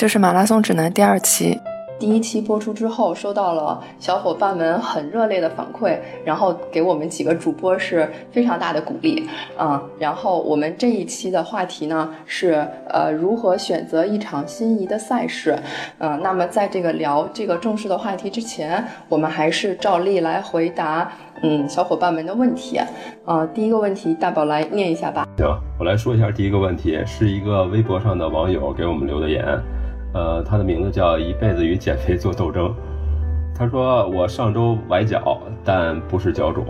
这是马拉松指南第二期。第一期播出之后，收到了小伙伴们很热烈的反馈，然后给我们几个主播是非常大的鼓励啊。然后我们这一期的话题呢是呃如何选择一场心仪的赛事，呃，那么在这个聊这个正式的话题之前，我们还是照例来回答嗯小伙伴们的问题啊。第一个问题，大宝来念一下吧。行，我来说一下第一个问题，是一个微博上的网友给我们留的言。呃，他的名字叫一辈子与减肥做斗争。他说我上周崴脚，但不是脚肿，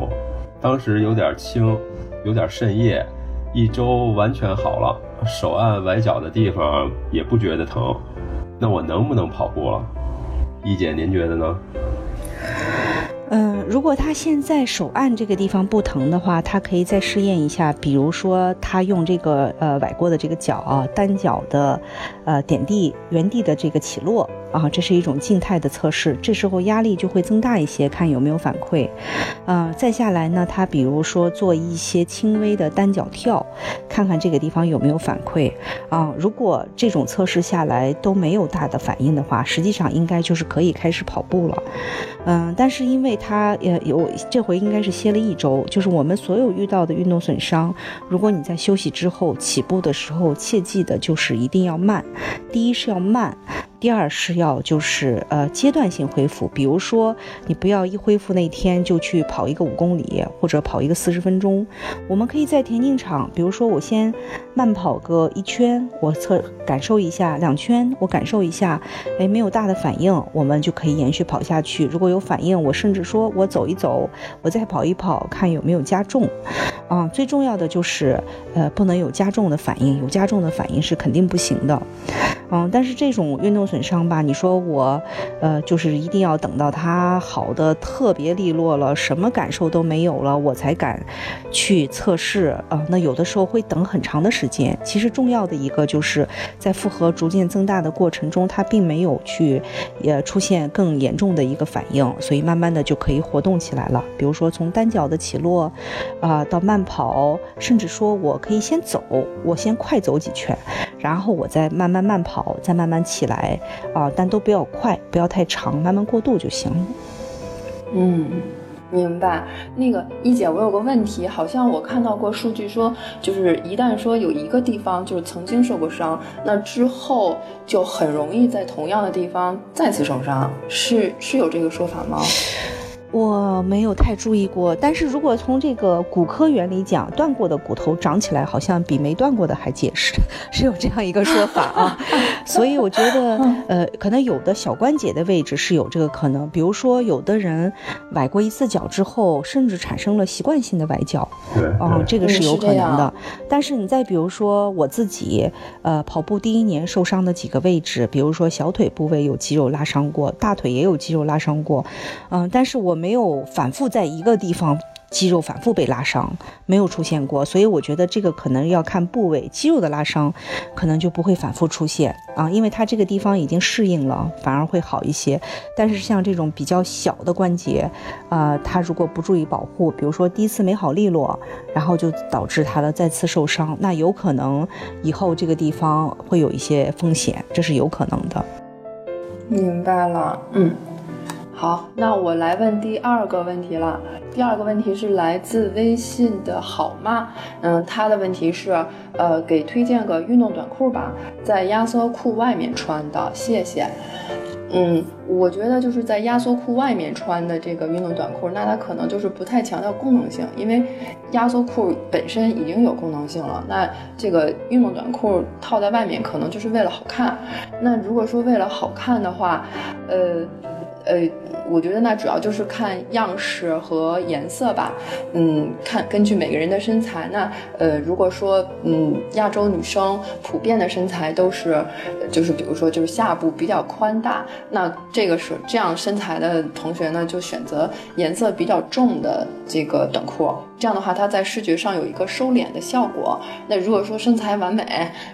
当时有点轻，有点渗液，一周完全好了，手按崴脚的地方也不觉得疼。那我能不能跑步了？一姐，您觉得呢？嗯，如果他现在手按这个地方不疼的话，他可以再试验一下，比如说他用这个呃崴过的这个脚啊，单脚的，呃点地原地的这个起落。啊，这是一种静态的测试，这时候压力就会增大一些，看有没有反馈。嗯，再下来呢，他比如说做一些轻微的单脚跳，看看这个地方有没有反馈。啊，如果这种测试下来都没有大的反应的话，实际上应该就是可以开始跑步了。嗯，但是因为他也有这回应该是歇了一周，就是我们所有遇到的运动损伤，如果你在休息之后起步的时候，切记的就是一定要慢。第一是要慢。第二是要就是呃阶段性恢复，比如说你不要一恢复那天就去跑一个五公里或者跑一个四十分钟，我们可以在田径场，比如说我先慢跑个一圈，我测感受一下两圈，我感受一下，哎没有大的反应，我们就可以延续跑下去。如果有反应，我甚至说我走一走，我再跑一跑，看有没有加重。啊，最重要的就是呃不能有加重的反应，有加重的反应是肯定不行的。嗯，但是这种运动损伤吧，你说我，呃，就是一定要等到它好的特别利落了，什么感受都没有了，我才敢去测试啊。那有的时候会等很长的时间。其实重要的一个就是在负荷逐渐增大的过程中，它并没有去也出现更严重的一个反应，所以慢慢的就可以活动起来了。比如说从单脚的起落，啊，到慢跑，甚至说我可以先走，我先快走几圈，然后我再慢慢慢跑。再慢慢起来啊，但都不要快，不要太长，慢慢过渡就行。嗯，明白。那个一姐，我有个问题，好像我看到过数据说，就是一旦说有一个地方就是曾经受过伤，那之后就很容易在同样的地方再次受伤，是是有这个说法吗？我没有太注意过，但是如果从这个骨科原理讲，断过的骨头长起来好像比没断过的还结实，是有这样一个说法啊。所以我觉得，呃，可能有的小关节的位置是有这个可能，比如说有的人崴过一次脚之后，甚至产生了习惯性的崴脚，对，哦，这个是有可能的。但是你再比如说我自己，呃，跑步第一年受伤的几个位置，比如说小腿部位有肌肉拉伤过，大腿也有肌肉拉伤过，嗯，但是我。没有反复在一个地方肌肉反复被拉伤，没有出现过，所以我觉得这个可能要看部位，肌肉的拉伤可能就不会反复出现啊，因为它这个地方已经适应了，反而会好一些。但是像这种比较小的关节，啊，它如果不注意保护，比如说第一次没好利落，然后就导致它的再次受伤，那有可能以后这个地方会有一些风险，这是有可能的。明白了，嗯。好，那我来问第二个问题了。第二个问题是来自微信的好吗？嗯，他的问题是，呃，给推荐个运动短裤吧，在压缩裤外面穿的，谢谢。嗯，我觉得就是在压缩裤外面穿的这个运动短裤，那它可能就是不太强调功能性，因为压缩裤本身已经有功能性了。那这个运动短裤套在外面，可能就是为了好看。那如果说为了好看的话，呃。呃，我觉得那主要就是看样式和颜色吧。嗯，看根据每个人的身材，那呃，如果说嗯亚洲女生普遍的身材都是，就是比如说就是下部比较宽大，那这个是这样身材的同学呢，就选择颜色比较重的这个短裤。这样的话，它在视觉上有一个收敛的效果。那如果说身材完美，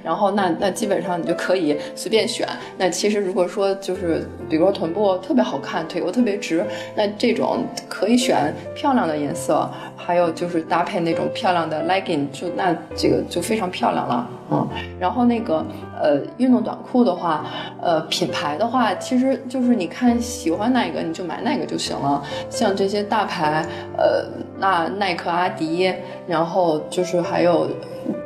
然后那那基本上你就可以随便选。那其实如果说就是比如说臀部特别好看，腿又特别直，那这种可以选漂亮的颜色，还有就是搭配那种漂亮的 legging，就那这个就非常漂亮了。嗯，然后那个呃运动短裤的话，呃品牌的话，其实就是你看喜欢哪个你就买哪个就行了。像这些大牌，呃那耐克、阿迪，然后就是还有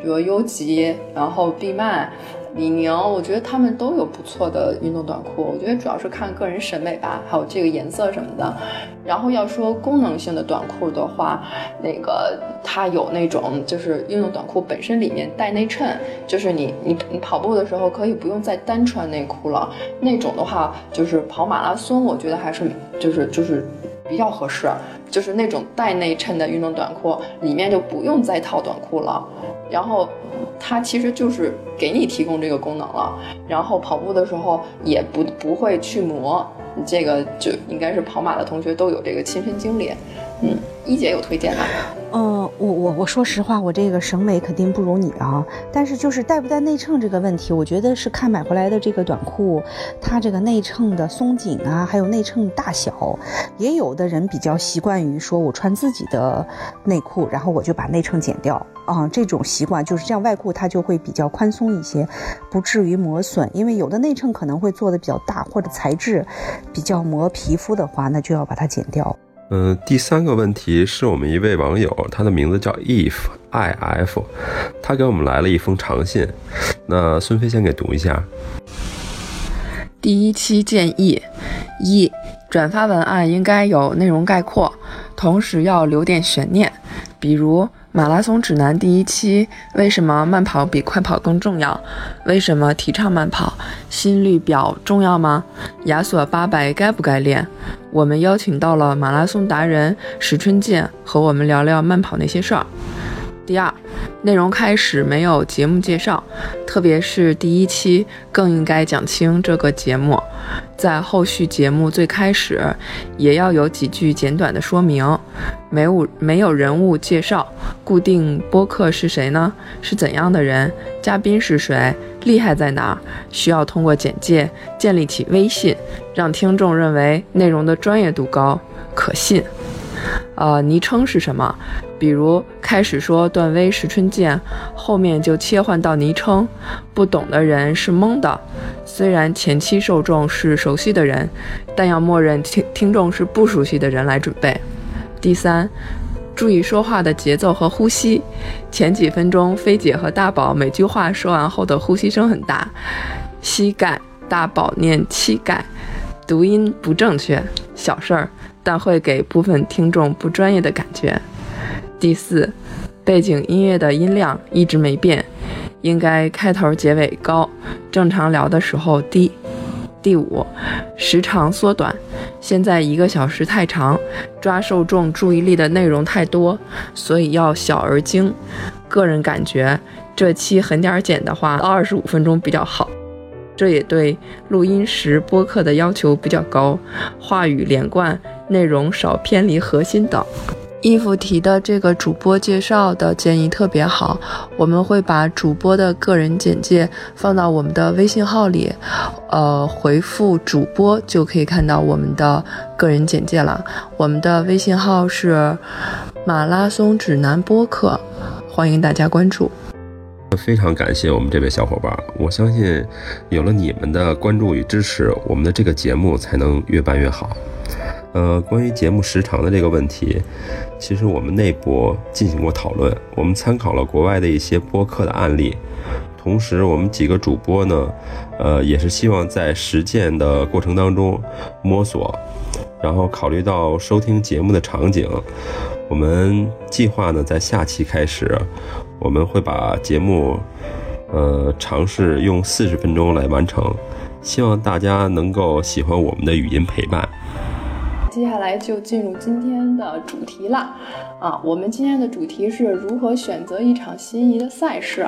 比如优吉，然后必曼。李宁，我觉得他们都有不错的运动短裤。我觉得主要是看个人审美吧，还有这个颜色什么的。然后要说功能性的短裤的话，那个它有那种就是运动短裤本身里面带内衬，就是你你你跑步的时候可以不用再单穿内裤了。那种的话，就是跑马拉松，我觉得还是就是就是比较合适。就是那种带内衬的运动短裤，里面就不用再套短裤了。然后。它其实就是给你提供这个功能了，然后跑步的时候也不不会去磨，这个就应该是跑马的同学都有这个亲身经历。嗯，一姐有推荐吗？嗯，我我我说实话，我这个审美肯定不如你啊。但是就是带不带内衬这个问题，我觉得是看买回来的这个短裤，它这个内衬的松紧啊，还有内衬大小。也有的人比较习惯于说，我穿自己的内裤，然后我就把内衬剪掉啊。这种习惯就是这样，外裤它就会比较宽松一些，不至于磨损。因为有的内衬可能会做的比较大，或者材质比较磨皮肤的话，那就要把它剪掉。嗯，第三个问题是我们一位网友，他的名字叫 if i f，他给我们来了一封长信，那孙飞先给读一下。第一期建议：一、转发文案应该有内容概括，同时要留点悬念，比如。马拉松指南第一期：为什么慢跑比快跑更重要？为什么提倡慢跑？心率表重要吗？亚索八百该不该练？我们邀请到了马拉松达人石春健和我们聊聊慢跑那些事儿。第二，内容开始没有节目介绍，特别是第一期更应该讲清这个节目。在后续节目最开始，也要有几句简短的说明。没有没有人物介绍，固定播客是谁呢？是怎样的人？嘉宾是谁？厉害在哪？需要通过简介建立起威信，让听众认为内容的专业度高、可信。呃，昵称是什么？比如开始说段威石春健，后面就切换到昵称，不懂的人是懵的。虽然前期受众是熟悉的人，但要默认听听众是不熟悉的人来准备。第三，注意说话的节奏和呼吸。前几分钟飞姐和大宝每句话说完后的呼吸声很大，膝盖大宝念膝盖，读音不正确，小事儿，但会给部分听众不专业的感觉。第四，背景音乐的音量一直没变，应该开头结尾高，正常聊的时候低。第五，时长缩短，现在一个小时太长，抓受众注意力的内容太多，所以要小而精。个人感觉，这期狠点儿剪的话，二十五分钟比较好。这也对录音时播客的要求比较高，话语连贯，内容少偏离核心等。衣服提的这个主播介绍的建议特别好，我们会把主播的个人简介放到我们的微信号里，呃，回复主播就可以看到我们的个人简介了。我们的微信号是马拉松指南播客，欢迎大家关注。非常感谢我们这位小伙伴，我相信有了你们的关注与支持，我们的这个节目才能越办越好。呃，关于节目时长的这个问题，其实我们内部进行过讨论，我们参考了国外的一些播客的案例，同时我们几个主播呢，呃，也是希望在实践的过程当中摸索，然后考虑到收听节目的场景，我们计划呢在下期开始，我们会把节目，呃，尝试用四十分钟来完成，希望大家能够喜欢我们的语音陪伴。接下来就进入今天的主题啦。啊，我们今天的主题是如何选择一场心仪的赛事。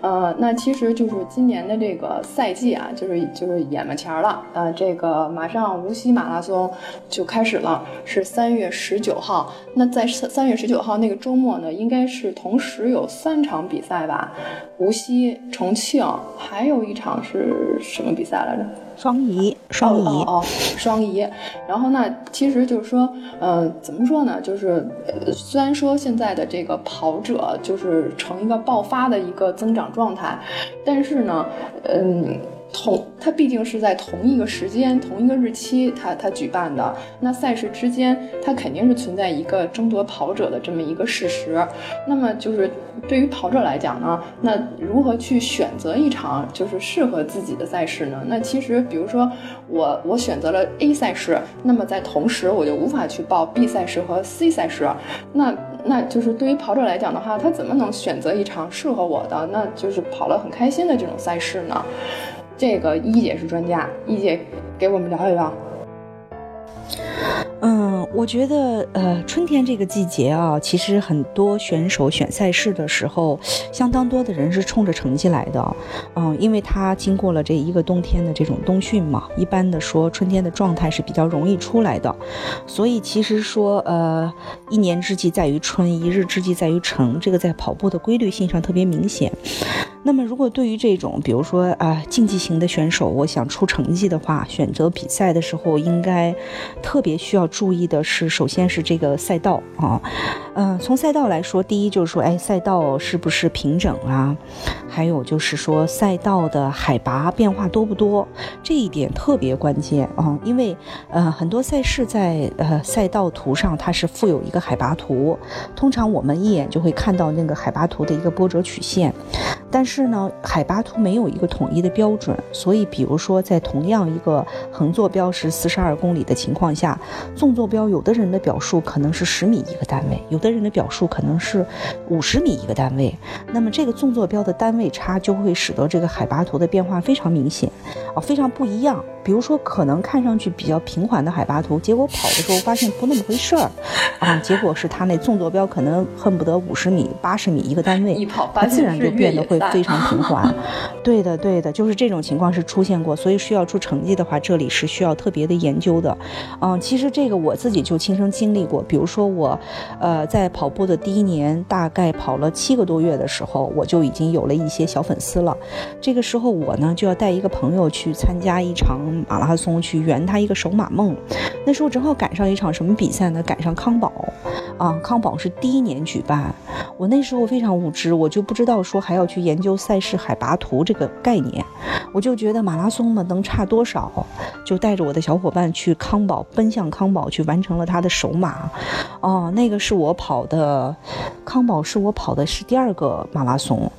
呃，那其实就是今年的这个赛季啊，就是就是眼巴前了。啊，这个马上无锡马拉松就开始了，是三月十九号。那在三月十九号那个周末呢，应该是同时有三场比赛吧？无锡、重庆，还有一场是什么比赛来着？双移，双移哦，双移。然后呢，其实就是说，呃，怎么说呢？就是虽然说现在的这个跑者就是呈一个爆发的一个增长状态，但是呢，嗯。同它毕竟是在同一个时间、同一个日期，它它举办的那赛事之间，它肯定是存在一个争夺跑者的这么一个事实。那么就是对于跑者来讲呢，那如何去选择一场就是适合自己的赛事呢？那其实比如说我我选择了 A 赛事，那么在同时我就无法去报 B 赛事和 C 赛事。那那就是对于跑者来讲的话，他怎么能选择一场适合我的，那就是跑了很开心的这种赛事呢？这个一姐是专家，一姐给我们聊一聊。嗯，我觉得，呃，春天这个季节啊，其实很多选手选赛事的时候，相当多的人是冲着成绩来的。嗯，因为他经过了这一个冬天的这种冬训嘛，一般的说，春天的状态是比较容易出来的。所以其实说，呃，一年之计在于春，一日之计在于晨，这个在跑步的规律性上特别明显。那么，如果对于这种，比如说啊，竞技型的选手，我想出成绩的话，选择比赛的时候，应该特别需要注意的是，首先是这个赛道啊，嗯，从赛道来说，第一就是说，哎，赛道是不是平整啊？还有就是说，赛道的海拔变化多不多？这一点特别关键啊，因为呃，很多赛事在呃赛道图上它是附有一个海拔图，通常我们一眼就会看到那个海拔图的一个波折曲线。但是呢，海拔图没有一个统一的标准，所以比如说在同样一个横坐标是四十二公里的情况下，纵坐标有的人的表述可能是十米一个单位，有的人的表述可能是五十米一个单位。那么这个纵坐标的单位差就会使得这个海拔图的变化非常明显，啊，非常不一样。比如说，可能看上去比较平缓的海拔图，结果跑的时候发现不那么回事儿，啊，结果是他那纵坐标可能恨不得五十米、八十米一个单位，一跑它自然就变得会非常平滑。对的，对的，就是这种情况是出现过，所以需要出成绩的话，这里是需要特别的研究的。嗯，其实这个我自己就亲身经历过，比如说我，呃，在跑步的第一年，大概跑了七个多月的时候，我就已经有了一些小粉丝了。这个时候我呢就要带一个朋友去参加一场。马拉松去圆他一个首马梦，那时候正好赶上一场什么比赛呢？赶上康宝，啊，康宝是第一年举办。我那时候非常无知，我就不知道说还要去研究赛事海拔图这个概念，我就觉得马拉松嘛能差多少，就带着我的小伙伴去康保，奔向康保去完成了他的首马。哦，那个是我跑的，康保是我跑的是第二个马拉松，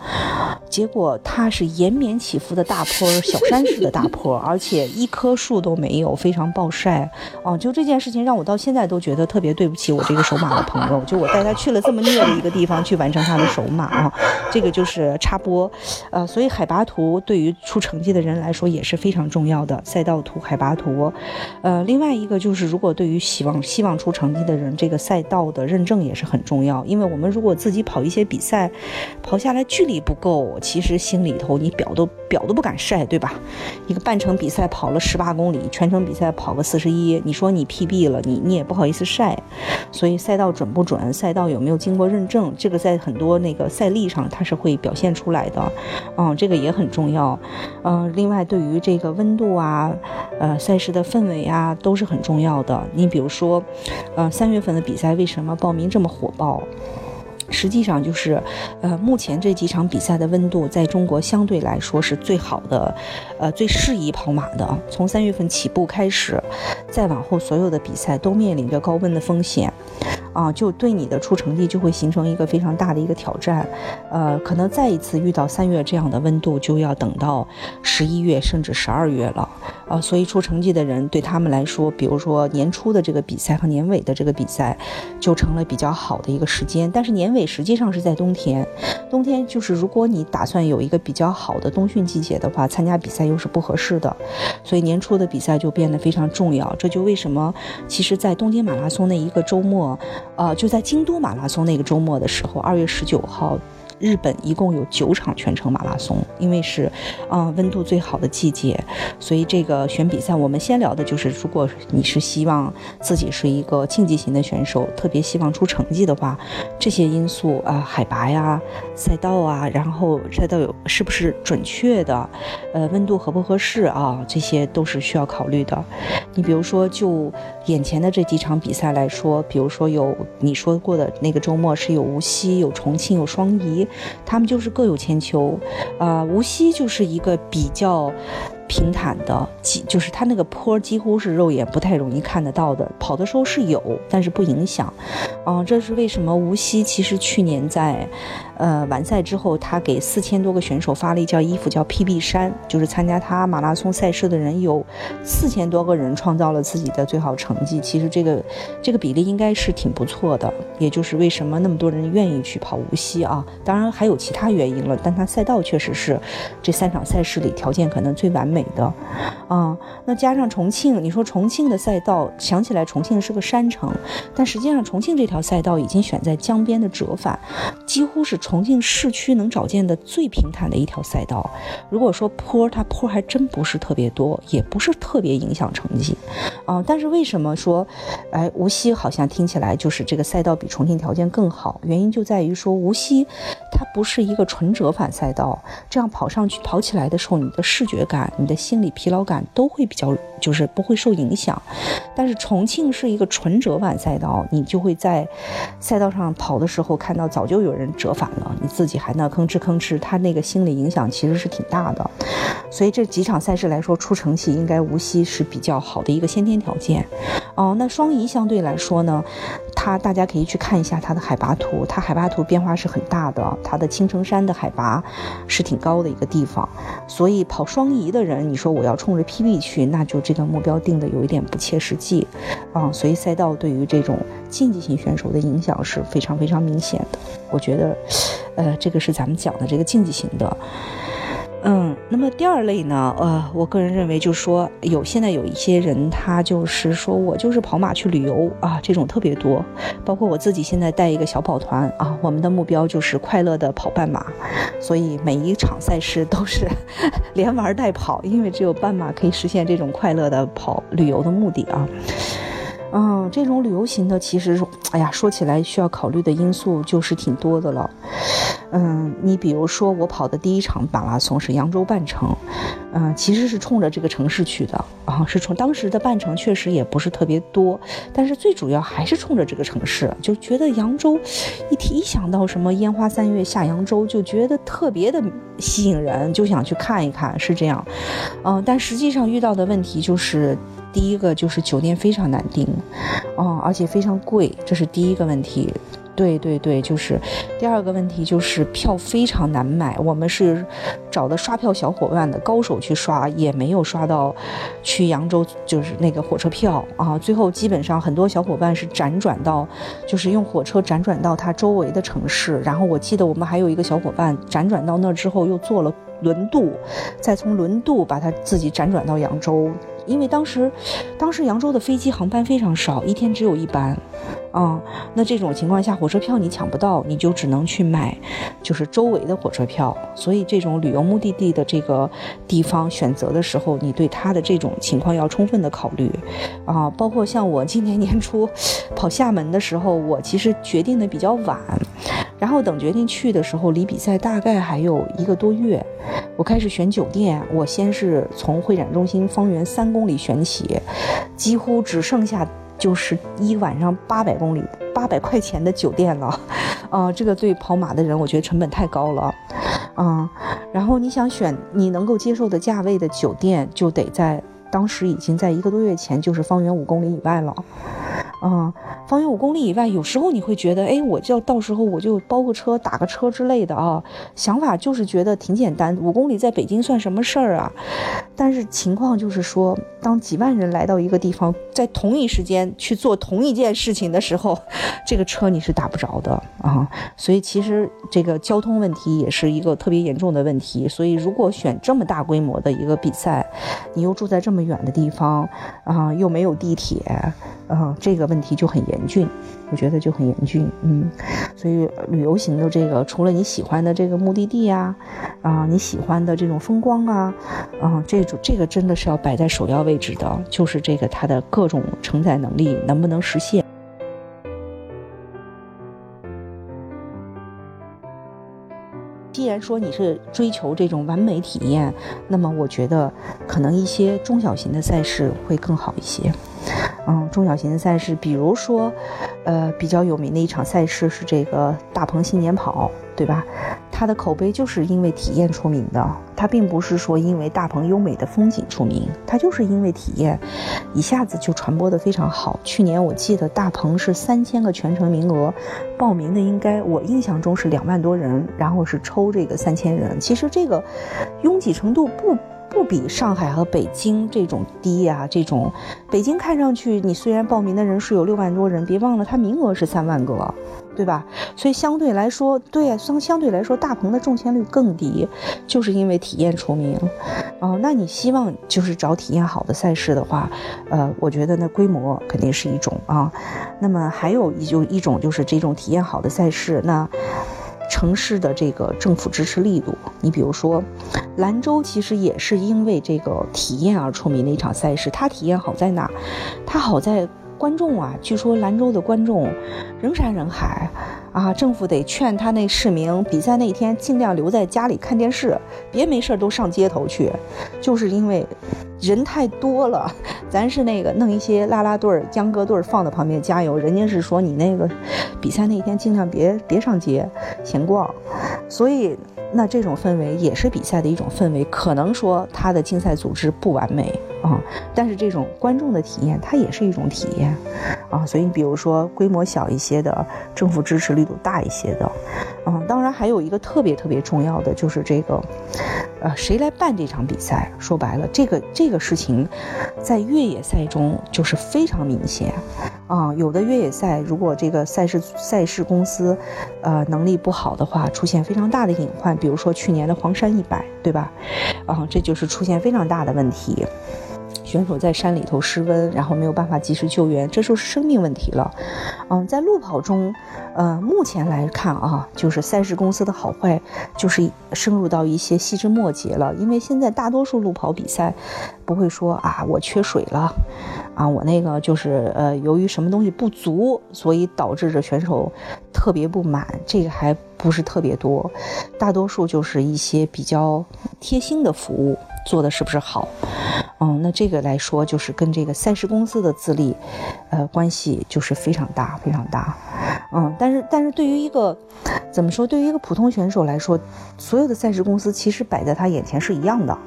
结果它是延绵起伏的大坡，小山式的大坡，而且一。棵树都没有，非常暴晒，哦，就这件事情让我到现在都觉得特别对不起我这个手马的朋友，就我带他去了这么虐的一个地方去完成他的手马啊，这个就是插播，呃，所以海拔图对于出成绩的人来说也是非常重要的，赛道图、海拔图，呃，另外一个就是如果对于希望希望出成绩的人，这个赛道的认证也是很重要，因为我们如果自己跑一些比赛，跑下来距离不够，其实心里头你表都表都不敢晒，对吧？一个半程比赛跑。了十八公里，全程比赛跑个四十一，你说你 PB 了，你你也不好意思晒，所以赛道准不准，赛道有没有经过认证，这个在很多那个赛例上它是会表现出来的，嗯，这个也很重要，嗯，另外对于这个温度啊，呃，赛事的氛围啊，都是很重要的。你比如说，呃，三月份的比赛为什么报名这么火爆？实际上就是，呃，目前这几场比赛的温度在中国相对来说是最好的，呃，最适宜跑马的。从三月份起步开始，再往后所有的比赛都面临着高温的风险，啊，就对你的出成绩就会形成一个非常大的一个挑战。呃，可能再一次遇到三月这样的温度，就要等到十一月甚至十二月了。啊，所以出成绩的人对他们来说，比如说年初的这个比赛和年尾的这个比赛，就成了比较好的一个时间。但是年尾实际上是在冬天，冬天就是如果你打算有一个比较好的冬训季节的话，参加比赛又是不合适的，所以年初的比赛就变得非常重要。这就为什么，其实，在东京马拉松那一个周末，呃，就在京都马拉松那个周末的时候，二月十九号。日本一共有九场全程马拉松，因为是，嗯，温度最好的季节，所以这个选比赛，我们先聊的就是，如果你是希望自己是一个竞技型的选手，特别希望出成绩的话，这些因素啊，海拔呀、赛道啊，然后赛道有是不是准确的，呃，温度合不合适啊，这些都是需要考虑的。你比如说，就眼前的这几场比赛来说，比如说有你说过的那个周末是有无锡、有重庆、有双宜。他们就是各有千秋，啊，无锡就是一个比较。平坦的，几就是它那个坡几乎是肉眼不太容易看得到的，跑的时候是有，但是不影响。嗯，这是为什么无锡其实去年在，呃，完赛之后，他给四千多个选手发了一件衣服，叫 PB 衫，就是参加他马拉松赛事的人有四千多个人创造了自己的最好成绩。其实这个这个比例应该是挺不错的，也就是为什么那么多人愿意去跑无锡啊？当然还有其他原因了，但他赛道确实是这三场赛事里条件可能最完美。的，啊，那加上重庆，你说重庆的赛道，想起来重庆是个山城，但实际上重庆这条赛道已经选在江边的折返，几乎是重庆市区能找见的最平坦的一条赛道。如果说坡，它坡还真不是特别多，也不是特别影响成绩，啊，但是为什么说，哎，无锡好像听起来就是这个赛道比重庆条件更好？原因就在于说无锡，它不是一个纯折返赛道，这样跑上去跑起来的时候，你的视觉感，你的。心理疲劳感都会比较，就是不会受影响。但是重庆是一个纯折返赛道，你就会在赛道上跑的时候看到早就有人折返了，你自己还那吭哧吭哧，他那个心理影响其实是挺大的。所以这几场赛事来说，出成绩应该无锡是比较好的一个先天条件。哦，那双遗相对来说呢，它大家可以去看一下它的海拔图，它海拔图变化是很大的，它的青城山的海拔是挺高的一个地方，所以跑双宜的人。你说我要冲着 PB 去，那就这个目标定的有一点不切实际，啊，所以赛道对于这种竞技型选手的影响是非常非常明显的。我觉得，呃，这个是咱们讲的这个竞技型的。嗯，那么第二类呢，呃，我个人认为就是说，有现在有一些人，他就是说我就是跑马去旅游啊，这种特别多，包括我自己现在带一个小跑团啊，我们的目标就是快乐的跑半马，所以每一场赛事都是 连玩带跑，因为只有半马可以实现这种快乐的跑旅游的目的啊。嗯，这种旅游型的，其实，哎呀，说起来需要考虑的因素就是挺多的了。嗯，你比如说我跑的第一场马拉松是扬州半程，嗯，其实是冲着这个城市去的啊，是从当时的半程确实也不是特别多，但是最主要还是冲着这个城市，就觉得扬州，一提一想到什么烟花三月下扬州，就觉得特别的吸引人，就想去看一看，是这样。嗯，但实际上遇到的问题就是。第一个就是酒店非常难订，哦，而且非常贵，这是第一个问题。对对对，就是第二个问题就是票非常难买。我们是找的刷票小伙伴的高手去刷，也没有刷到去扬州就是那个火车票啊。最后基本上很多小伙伴是辗转到，就是用火车辗转到他周围的城市。然后我记得我们还有一个小伙伴辗转到那之后又坐了轮渡，再从轮渡把他自己辗转到扬州。因为当时，当时扬州的飞机航班非常少，一天只有一班，啊，那这种情况下，火车票你抢不到，你就只能去买，就是周围的火车票。所以这种旅游目的地的这个地方选择的时候，你对它的这种情况要充分的考虑，啊，包括像我今年年初 跑厦门的时候，我其实决定的比较晚。然后等决定去的时候，离比赛大概还有一个多月，我开始选酒店。我先是从会展中心方圆三公里选起，几乎只剩下就是一晚上八百公里、八百块钱的酒店了。啊，这个对跑马的人，我觉得成本太高了。啊，然后你想选你能够接受的价位的酒店，就得在当时已经在一个多月前就是方圆五公里以外了。嗯，方圆五公里以外，有时候你会觉得，哎，我就到时候我就包个车、打个车之类的啊。想法就是觉得挺简单，五公里在北京算什么事儿啊？但是情况就是说，当几万人来到一个地方，在同一时间去做同一件事情的时候，这个车你是打不着的啊。所以其实这个交通问题也是一个特别严重的问题。所以如果选这么大规模的一个比赛，你又住在这么远的地方啊，又没有地铁。啊，这个问题就很严峻，我觉得就很严峻，嗯，所以旅游型的这个，除了你喜欢的这个目的地啊，啊，你喜欢的这种风光啊，啊，这种这个真的是要摆在首要位置的，就是这个它的各种承载能力能不能实现。然说你是追求这种完美体验，那么我觉得可能一些中小型的赛事会更好一些。嗯，中小型的赛事，比如说，呃，比较有名的一场赛事是这个大鹏新年跑，对吧？它的口碑就是因为体验出名的，它并不是说因为大鹏优美的风景出名，它就是因为体验，一下子就传播的非常好。去年我记得大鹏是三千个全程名额，报名的应该我印象中是两万多人，然后是抽这个三千人，其实这个拥挤程度不。不比上海和北京这种低呀，这种北京看上去，你虽然报名的人数有六万多人，别忘了它名额是三万个，对吧？所以相对来说，对呀，相相对来说，大鹏的中签率更低，就是因为体验出名。哦，那你希望就是找体验好的赛事的话，呃，我觉得那规模肯定是一种啊。那么还有一就一种就是这种体验好的赛事，那。城市的这个政府支持力度，你比如说，兰州其实也是因为这个体验而出名的一场赛事。它体验好在哪？它好在观众啊，据说兰州的观众人山人海啊，政府得劝他那市民比赛那天尽量留在家里看电视，别没事都上街头去，就是因为。人太多了，咱是那个弄一些拉拉队儿、秧歌队放在旁边加油。人家是说你那个比赛那天尽量别别上街闲逛，所以那这种氛围也是比赛的一种氛围。可能说他的竞赛组织不完美啊，但是这种观众的体验它也是一种体验啊。所以你比如说规模小一些的，政府支持力度大一些的，嗯，当然还有一个特别特别重要的就是这个。呃，谁来办这场比赛？说白了，这个这个事情，在越野赛中就是非常明显啊。有的越野赛，如果这个赛事赛事公司，呃，能力不好的话，出现非常大的隐患。比如说去年的黄山一百，对吧？啊，这就是出现非常大的问题。选手在山里头失温，然后没有办法及时救援，这时候是生命问题了。嗯，在路跑中，呃，目前来看啊，就是赛事公司的好坏，就是深入到一些细枝末节了。因为现在大多数路跑比赛，不会说啊，我缺水了，啊，我那个就是呃，由于什么东西不足，所以导致着选手特别不满，这个还不是特别多。大多数就是一些比较贴心的服务。做的是不是好？嗯，那这个来说，就是跟这个赛事公司的资历，呃，关系就是非常大，非常大。嗯，但是，但是对于一个怎么说，对于一个普通选手来说，所有的赛事公司其实摆在他眼前是一样的。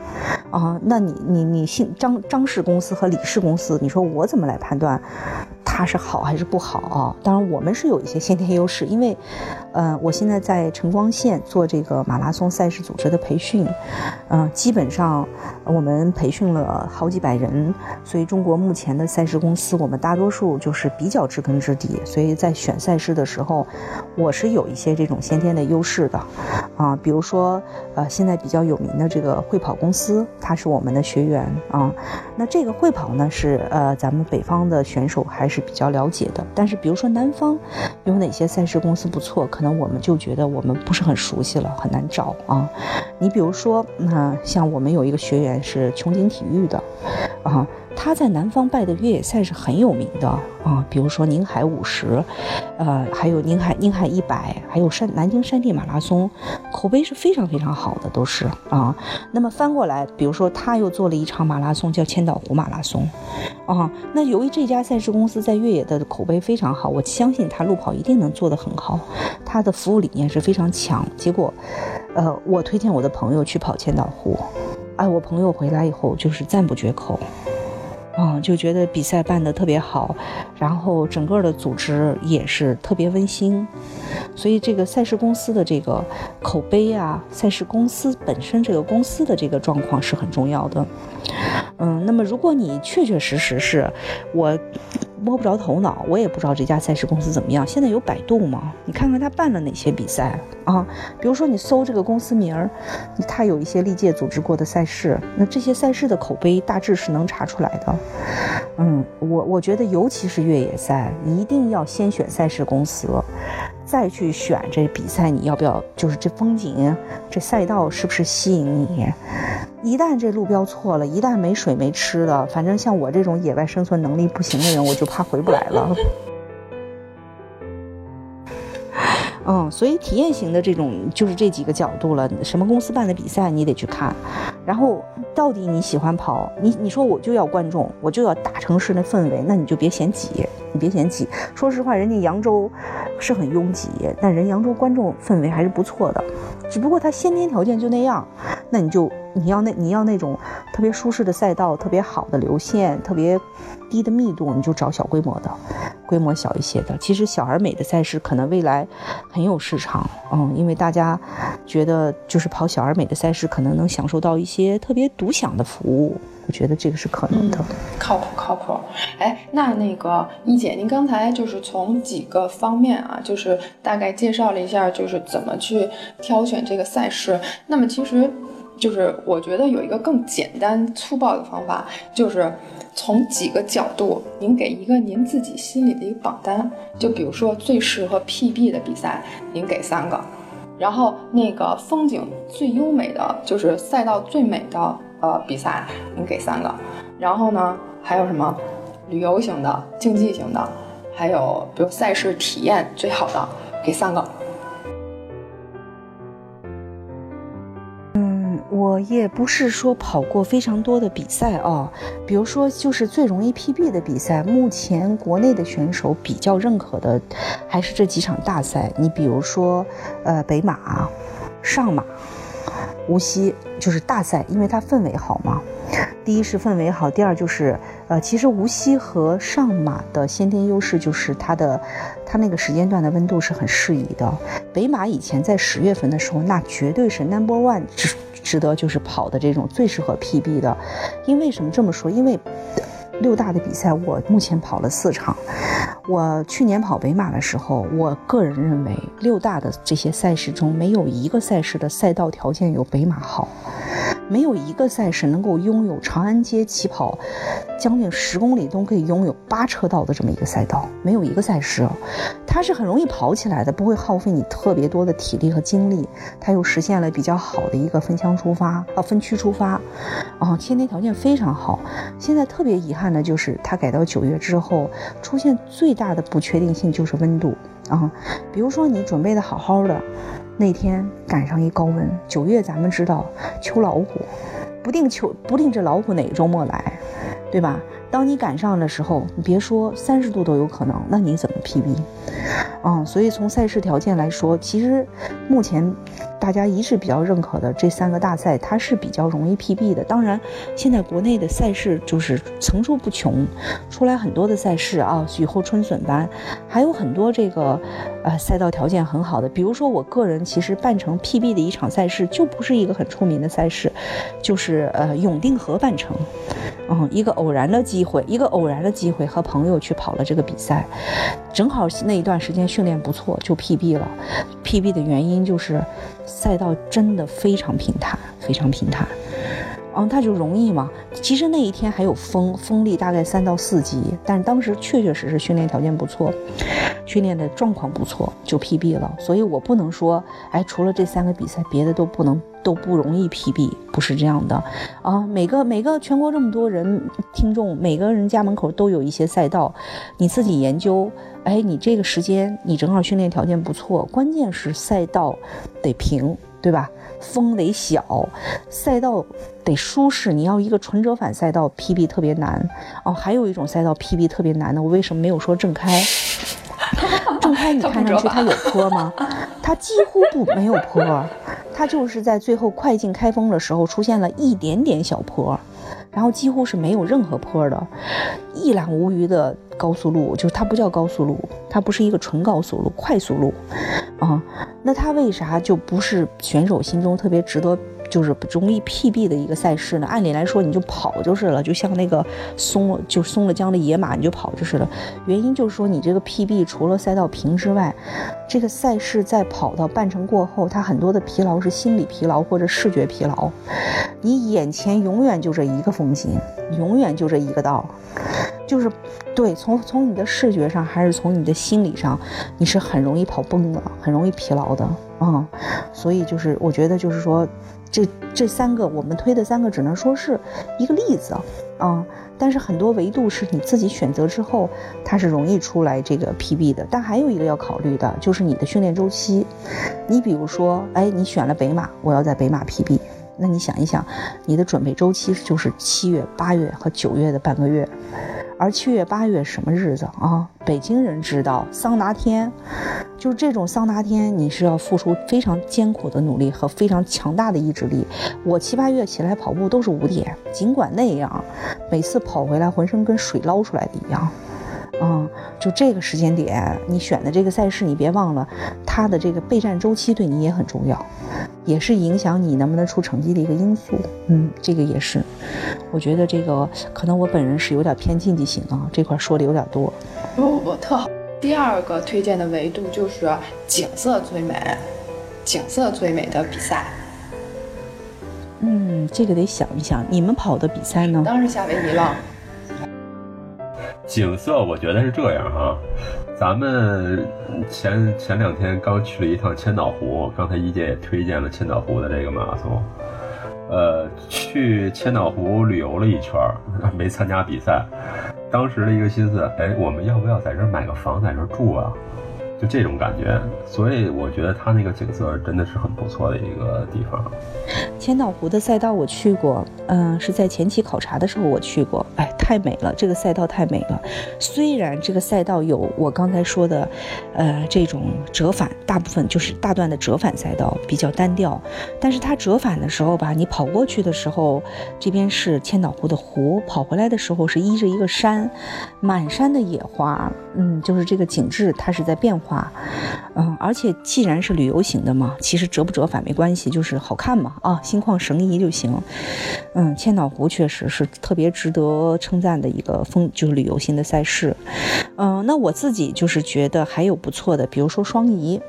啊，那你，你，你信张张氏公司和李氏公司，你说我怎么来判断？它是好还是不好啊？当然，我们是有一些先天优势，因为，呃，我现在在晨光县做这个马拉松赛事组织的培训，嗯，基本上我们培训了好几百人，所以中国目前的赛事公司，我们大多数就是比较知根知底，所以在选赛事的时候，我是有一些这种先天的优势的，啊，比如说，呃，现在比较有名的这个会跑公司，他是我们的学员啊，那这个会跑呢，是呃，咱们北方的选手还是。比较了解的，但是比如说南方有哪些赛事公司不错，可能我们就觉得我们不是很熟悉了，很难找啊。你比如说，那像我们有一个学员是琼景体育的，啊。他在南方办的越野赛是很有名的啊，比如说宁海五十，呃，还有宁海宁海一百，还有山南京山地马拉松，口碑是非常非常好的，都是啊。那么翻过来，比如说他又做了一场马拉松，叫千岛湖马拉松，啊，那由于这家赛事公司在越野的口碑非常好，我相信他路跑一定能做得很好，他的服务理念是非常强。结果，呃，我推荐我的朋友去跑千岛湖，哎，我朋友回来以后就是赞不绝口。嗯，就觉得比赛办得特别好，然后整个的组织也是特别温馨，所以这个赛事公司的这个口碑啊，赛事公司本身这个公司的这个状况是很重要的。嗯，那么如果你确确实实是我。摸不着头脑，我也不知道这家赛事公司怎么样。现在有百度吗？你看看他办了哪些比赛啊？比如说你搜这个公司名儿，他有一些历届组织过的赛事，那这些赛事的口碑大致是能查出来的。嗯，我我觉得尤其是越野赛，一定要先选赛事公司，再去选这比赛，你要不要？就是这风景，这赛道是不是吸引你？一旦这路标错了，一旦没水没吃的，反正像我这种野外生存能力不行的人，我就怕回不来了。嗯，所以体验型的这种就是这几个角度了。什么公司办的比赛你得去看，然后到底你喜欢跑，你你说我就要观众，我就要大城市那氛围，那你就别嫌挤，你别嫌挤。说实话，人家扬州是很拥挤，但人扬州观众氛围还是不错的，只不过他先天条件就那样，那你就。你要那你要那种特别舒适的赛道，特别好的流线，特别低的密度，你就找小规模的，规模小一些的。其实小而美的赛事可能未来很有市场，嗯，因为大家觉得就是跑小而美的赛事，可能能享受到一些特别独享的服务。我觉得这个是可能的，靠谱靠谱。哎，那那个一姐，您刚才就是从几个方面啊，就是大概介绍了一下，就是怎么去挑选这个赛事。那么其实。就是我觉得有一个更简单粗暴的方法，就是从几个角度，您给一个您自己心里的一个榜单。就比如说最适合 PB 的比赛，您给三个；然后那个风景最优美的，就是赛道最美的呃比赛，您给三个；然后呢，还有什么旅游型的、竞技型的，还有比如赛事体验最好的，给三个。我也不是说跑过非常多的比赛啊，比如说就是最容易 PB 的比赛，目前国内的选手比较认可的还是这几场大赛。你比如说，呃，北马、上马、无锡，就是大赛，因为它氛围好嘛。第一是氛围好，第二就是，呃，其实无锡和上马的先天优势就是它的，它那个时间段的温度是很适宜的。北马以前在十月份的时候，那绝对是 number one。值得就是跑的这种最适合 PB 的，因为什么这么说？因为六大的比赛我目前跑了四场，我去年跑北马的时候，我个人认为六大的这些赛事中没有一个赛事的赛道条件有北马好。没有一个赛事能够拥有长安街起跑将近十公里都可以拥有八车道的这么一个赛道，没有一个赛事，它是很容易跑起来的，不会耗费你特别多的体力和精力，它又实现了比较好的一个分枪出发啊分区出发，啊，先天条件非常好。现在特别遗憾看的就是它改到九月之后，出现最大的不确定性就是温度啊，比如说你准备的好好的。那天赶上一高温，九月咱们知道秋老虎，不定秋不定这老虎哪个周末来，对吧？当你赶上的时候，你别说三十度都有可能，那你怎么 PB？嗯，所以从赛事条件来说，其实目前。大家一致比较认可的这三个大赛，它是比较容易 PB 的。当然，现在国内的赛事就是层出不穷，出来很多的赛事啊，雨后春笋般，还有很多这个呃赛道条件很好的。比如说，我个人其实办成 PB 的一场赛事，就不是一个很出名的赛事，就是呃永定河半程。嗯，一个偶然的机会，一个偶然的机会，和朋友去跑了这个比赛，正好那一段时间训练不错，就 PB 了。PB 的原因就是赛道真的非常平坦，非常平坦。嗯，它就容易嘛。其实那一天还有风，风力大概三到四级，但当时确确实实训练条件不错，训练的状况不错，就 PB 了。所以我不能说，哎，除了这三个比赛，别的都不能都不容易 PB，不是这样的啊。每个每个全国这么多人听众，每个人家门口都有一些赛道，你自己研究。哎，你这个时间你正好训练条件不错，关键是赛道得平，对吧？风得小，赛道得舒适。你要一个纯折返赛道，PB 特别难哦。还有一种赛道 PB 特别难的，我为什么没有说正开？正开你看上去它有坡吗？它几乎不没有坡。它就是在最后快进开封的时候出现了一点点小坡，然后几乎是没有任何坡的，一览无余的高速路，就是它不叫高速路，它不是一个纯高速路，快速路，啊，那它为啥就不是选手心中特别值得？就是不容易 PB 的一个赛事呢，按理来说你就跑就是了，就像那个松就松了缰的野马，你就跑就是了。原因就是说你这个 PB 除了赛道平之外，这个赛事在跑到半程过后，它很多的疲劳是心理疲劳或者视觉疲劳。你眼前永远就这一个风景，永远就这一个道，就是对从从你的视觉上还是从你的心理上，你是很容易跑崩的，很容易疲劳的啊。所以就是我觉得就是说。这这三个我们推的三个只能说是一个例子啊，但是很多维度是你自己选择之后，它是容易出来这个 PB 的。但还有一个要考虑的就是你的训练周期，你比如说，哎，你选了北马，我要在北马 PB，那你想一想，你的准备周期就是七月、八月和九月的半个月。而七月八月什么日子啊？北京人知道桑拿天，就是这种桑拿天，你是要付出非常艰苦的努力和非常强大的意志力。我七八月起来跑步都是五点，尽管那样，每次跑回来浑身跟水捞出来的一样。嗯，就这个时间点，你选的这个赛事，你别忘了，它的这个备战周期对你也很重要，也是影响你能不能出成绩的一个因素。嗯，这个也是，我觉得这个可能我本人是有点偏竞技型啊，这块说的有点多。不不不，特好。第二个推荐的维度就是景色最美，景色最美的比赛。嗯，这个得想一想，你们跑的比赛呢？当然是夏威夷了。景色我觉得是这样啊，咱们前前两天刚去了一趟千岛湖，刚才一姐也推荐了千岛湖的这个马拉松，呃，去千岛湖旅游了一圈，没参加比赛，当时的一个心思，哎，我们要不要在这儿买个房，在这儿住啊？这种感觉，所以我觉得它那个景色真的是很不错的一个地方。千岛湖的赛道我去过，嗯，是在前期考察的时候我去过，哎，太美了，这个赛道太美了。虽然这个赛道有我刚才说的，呃，这种折返，大部分就是大段的折返赛道比较单调，但是它折返的时候吧，你跑过去的时候，这边是千岛湖的湖，跑回来的时候是依着一个山，满山的野花，嗯，就是这个景致它是在变化。啊嗯，而且既然是旅游型的嘛，其实折不折返没关系，就是好看嘛，啊，心旷神怡就行。嗯，千岛湖确实是特别值得称赞的一个风，就是旅游型的赛事。嗯，那我自己就是觉得还有不错的，比如说双宜。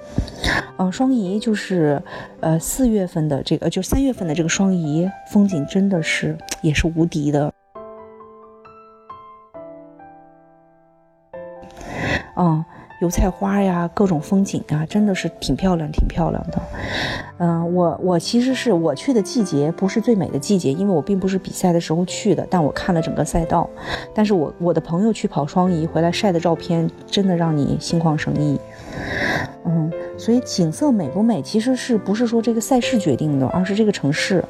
嗯，双宜就是呃四月份的这个，就三月份的这个双宜，风景真的是也是无敌的。嗯。油菜花呀，各种风景啊，真的是挺漂亮，挺漂亮的。嗯，我我其实是我去的季节不是最美的季节，因为我并不是比赛的时候去的，但我看了整个赛道。但是我我的朋友去跑双遗回来晒的照片，真的让你心旷神怡。嗯，所以景色美不美，其实是不是说这个赛事决定的，而是这个城市，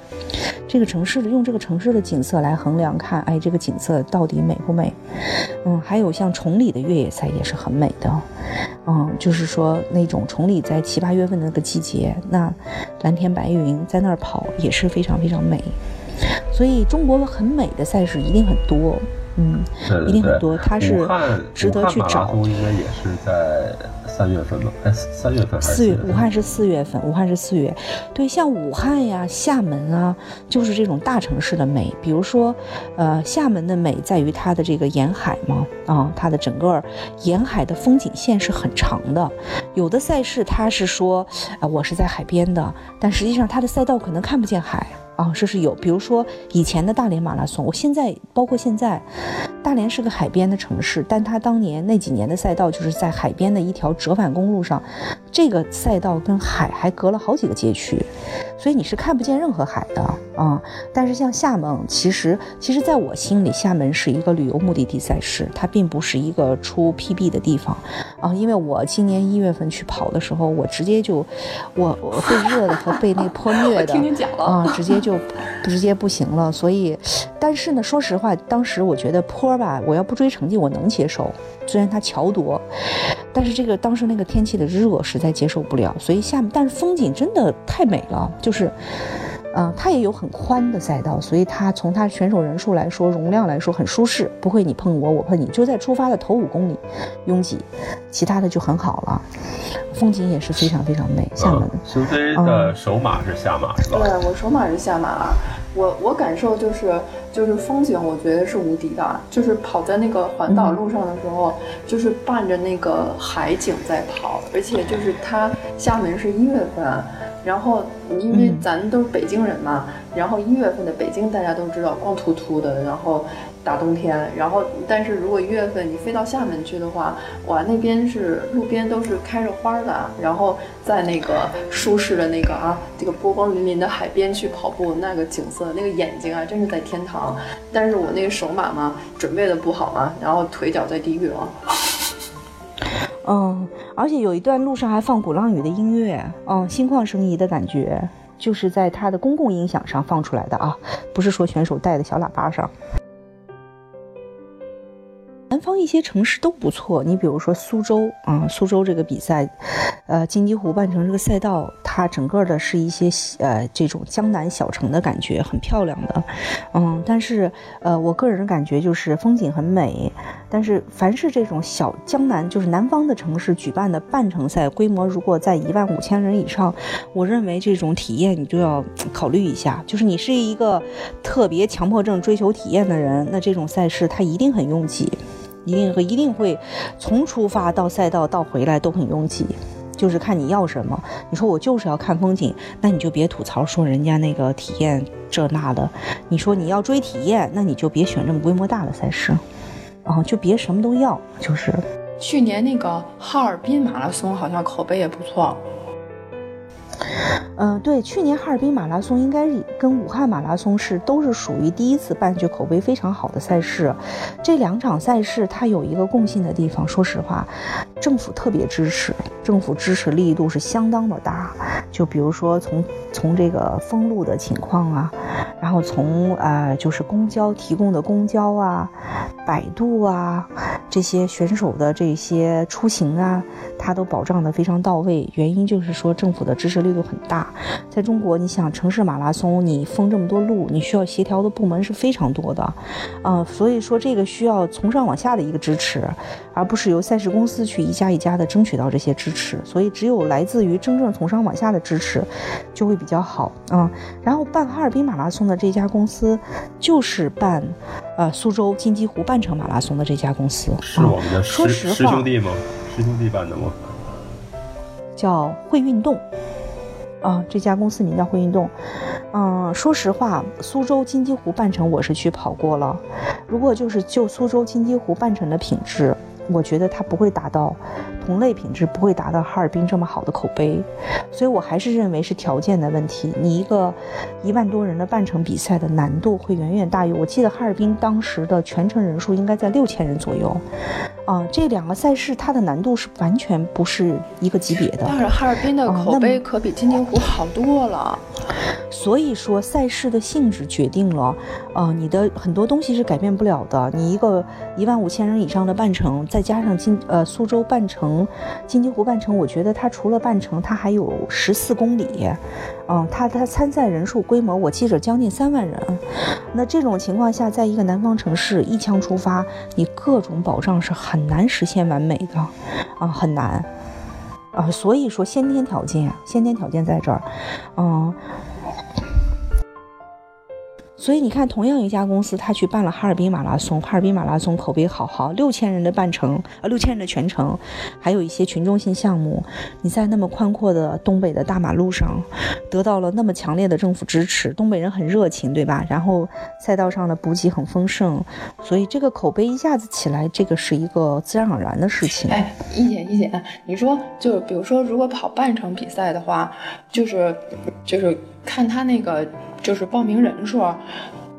这个城市的用这个城市的景色来衡量，看哎这个景色到底美不美。嗯，还有像崇礼的越野赛也是很美的。嗯，就是说那种崇礼在七八月份的那个季节，那蓝天白云在那儿跑也是非常非常美。所以中国很美的赛事一定很多。嗯，一定很多，它是值得去找。应该也是在三月份吧？哎，三月份还是四月？武汉是四月份，武汉是四月。对，像武汉呀、厦门啊，就是这种大城市的美。比如说，呃，厦门的美在于它的这个沿海嘛，啊，它的整个沿海的风景线是很长的。有的赛事它是说，啊，我是在海边的，但实际上它的赛道可能看不见海。啊，这是有，比如说以前的大连马拉松，我现在包括现在，大连是个海边的城市，但它当年那几年的赛道就是在海边的一条折返公路上，这个赛道跟海还隔了好几个街区，所以你是看不见任何海的啊。但是像厦门，其实其实在我心里，厦门是一个旅游目的地赛事，它并不是一个出 PB 的地方啊。因为我今年一月份去跑的时候，我直接就我我被热的和被那 泼虐的啊，直接。就直接不行了，所以，但是呢，说实话，当时我觉得坡吧，我要不追成绩，我能接受。虽然它桥多，但是这个当时那个天气的热实在接受不了，所以下面但是风景真的太美了，就是。嗯，它也有很宽的赛道，所以它从它选手人数来说，容量来说很舒适，不会你碰我，我碰你，就在出发的头五公里拥挤，其他的就很好了，风景也是非常非常美。厦门，星飞的首马是下马是吧？对，我首马是下马啊，我我感受就是就是风景，我觉得是无敌的，就是跑在那个环岛路上的时候，就是伴着那个海景在跑，而且就是它厦门是一月份。然后，因为咱都是北京人嘛，然后一月份的北京大家都知道光秃秃的，然后大冬天。然后，但是如果一月份你飞到厦门去的话，哇，那边是路边都是开着花的，然后在那个舒适的那个啊，这个波光粼粼的海边去跑步，那个景色，那个眼睛啊，真是在天堂。但是我那个手马嘛，准备的不好嘛，然后腿脚在地狱了。嗯，而且有一段路上还放鼓浪屿的音乐，嗯，心旷神怡的感觉，就是在它的公共音响上放出来的啊，不是说选手带的小喇叭上。南方一些城市都不错，你比如说苏州啊，苏州这个比赛，呃，金鸡湖半程这个赛道，它整个的是一些呃这种江南小城的感觉，很漂亮的，嗯，但是呃，我个人感觉就是风景很美，但是凡是这种小江南，就是南方的城市举办的半程赛，规模如果在一万五千人以上，我认为这种体验你就要 考虑一下，就是你是一个特别强迫症追求体验的人，那这种赛事它一定很拥挤。一定会一定会从出发到赛道到回来都很拥挤，就是看你要什么。你说我就是要看风景，那你就别吐槽说人家那个体验这那的。你说你要追体验，那你就别选这么规模大的赛事，啊，就别什么都要。就是去年那个哈尔滨马拉松好像口碑也不错。嗯，对，去年哈尔滨马拉松应该跟武汉马拉松是都是属于第一次办，就口碑非常好的赛事。这两场赛事它有一个共性的地方，说实话，政府特别支持，政府支持力度是相当的大。就比如说从从这个封路的情况啊，然后从呃就是公交提供的公交啊、百度啊这些选手的这些出行啊，它都保障的非常到位。原因就是说政府的支持力度很大。在中国，你想城市马拉松，你封这么多路，你需要协调的部门是非常多的，啊，所以说这个需要从上往下的一个支持，而不是由赛事公司去一家一家的争取到这些支持。所以只有来自于真正从上往下的支持，就会比较好啊。然后办哈尔滨马拉松的这家公司，就是办，呃，苏州金鸡湖半程马拉松的这家公司，是我们的师师兄弟吗？师兄弟办的吗？叫会运动。啊，这家公司名叫会运动。嗯，说实话，苏州金鸡湖半程我是去跑过了。如果就是就苏州金鸡湖半程的品质，我觉得它不会达到同类品质，不会达到哈尔滨这么好的口碑。所以我还是认为是条件的问题。你一个一万多人的半程比赛的难度会远远大于我记得哈尔滨当时的全程人数应该在六千人左右。啊，这两个赛事它的难度是完全不是一个级别的。但是哈尔滨的口碑可比金鸡湖好多了。所以说赛事的性质决定了，呃，你的很多东西是改变不了的。你一个一万五千人以上的半程，再加上金呃苏州半程、金鸡湖半程，我觉得它除了半程，它还有十四公里，嗯，它它参赛人数规模我记着将近三万人。那这种情况下，在一个南方城市一枪出发，你各种保障是很难实现完美的，啊，很难。啊，所以说先天条件，先天条件在这儿，嗯。所以你看，同样一家公司，他去办了哈尔滨马拉松，哈尔滨马拉松口碑好好，六千人的半程，呃，六千人的全程，还有一些群众性项目。你在那么宽阔的东北的大马路上，得到了那么强烈的政府支持，东北人很热情，对吧？然后赛道上的补给很丰盛，所以这个口碑一下子起来，这个是一个自然而然的事情。哎，一姐一姐，你说，就比如说，如果跑半程比赛的话，就是就是看他那个。就是报名人数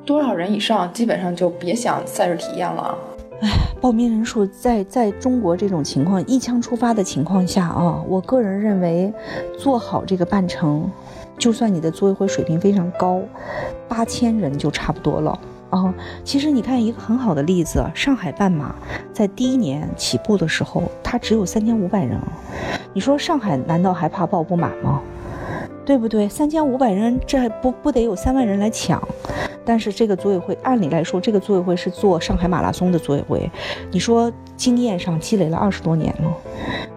多少人以上，基本上就别想赛事体验了。唉，报名人数在在中国这种情况一枪出发的情况下啊，我个人认为做好这个半程，就算你的组委会水平非常高，八千人就差不多了。啊，其实你看一个很好的例子，上海半马在第一年起步的时候，它只有三千五百人，你说上海难道还怕报不满吗？对不对？三千五百人，这还不不得有三万人来抢？但是这个组委会，按理来说，这个组委会是做上海马拉松的组委会，你说经验上积累了二十多年了，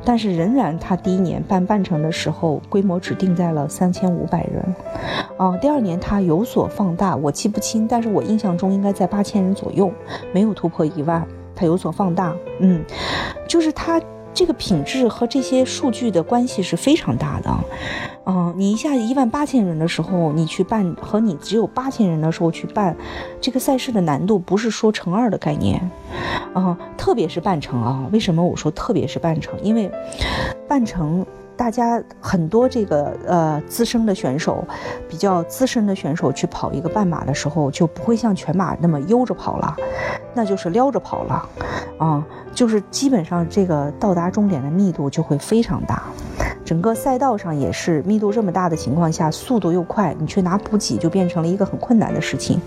但是仍然他第一年办半程的时候，规模只定在了三千五百人，啊，第二年他有所放大，我记不清，但是我印象中应该在八千人左右，没有突破一万，他有所放大，嗯，就是他。这个品质和这些数据的关系是非常大的，嗯，你一下一万八千人的时候，你去办和你只有八千人的时候去办，这个赛事的难度不是说乘二的概念，嗯，特别是半程啊，为什么我说特别是半程？因为半程。大家很多这个呃资深的选手，比较资深的选手去跑一个半马的时候，就不会像全马那么悠着跑了，那就是撩着跑了，啊，就是基本上这个到达终点的密度就会非常大。整个赛道上也是密度这么大的情况下，速度又快，你去拿补给就变成了一个很困难的事情，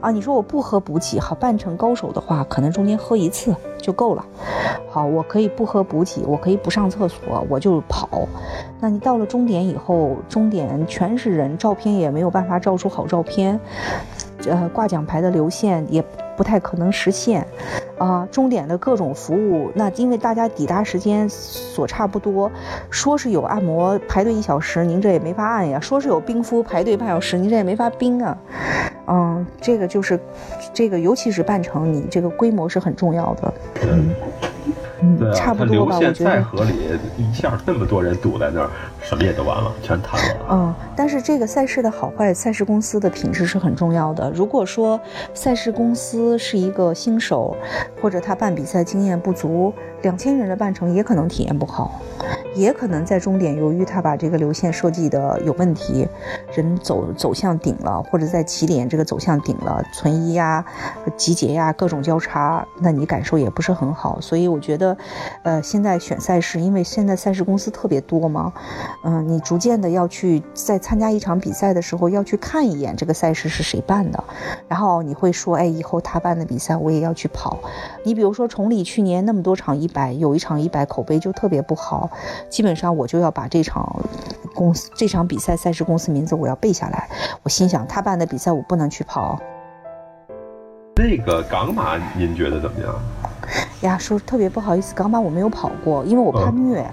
啊，你说我不喝补给，好半程高手的话，可能中间喝一次就够了，好，我可以不喝补给，我可以不上厕所，我就跑，那你到了终点以后，终点全是人，照片也没有办法照出好照片，呃，挂奖牌的流线也。不太可能实现，啊，终点的各种服务，那因为大家抵达时间所差不多，说是有按摩排队一小时，您这也没法按呀；说是有冰敷排队半小时，您这也没法冰啊。嗯，这个就是，这个尤其是半程，你这个规模是很重要的。嗯。对差不多吧，我觉得再合理，一下那么多人堵在那儿，什么也都完了，全瘫了。嗯，但是这个赛事的好坏，赛事公司的品质是很重要的。如果说赛事公司是一个新手，或者他办比赛经验不足，两千人的半程也可能体验不好。也可能在终点，由于他把这个流线设计的有问题，人走走向顶了，或者在起点这个走向顶了，存疑呀、集结呀，各种交叉，那你感受也不是很好。所以我觉得，呃，现在选赛事，因为现在赛事公司特别多嘛，嗯，你逐渐的要去在参加一场比赛的时候，要去看一眼这个赛事是谁办的，然后你会说，哎，以后他办的比赛我也要去跑。你比如说崇礼去年那么多场一百，有一场一百口碑就特别不好。基本上我就要把这场公司这场比赛赛事公司名字我要背下来。我心想他办的比赛我不能去跑。那个港马您觉得怎么样？呀，说特别不好意思，港马我没有跑过，因为我怕虐。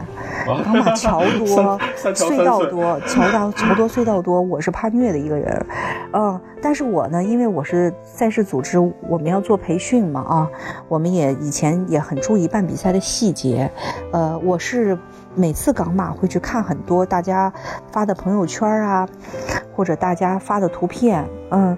港马桥多，隧道多，桥道桥多，隧道多，我是怕虐的一个人。嗯，但是我呢，因为我是赛事组织，我们要做培训嘛啊，我们也以前也很注意办比赛的细节。呃，我是。每次港马会去看很多大家发的朋友圈啊，或者大家发的图片，嗯，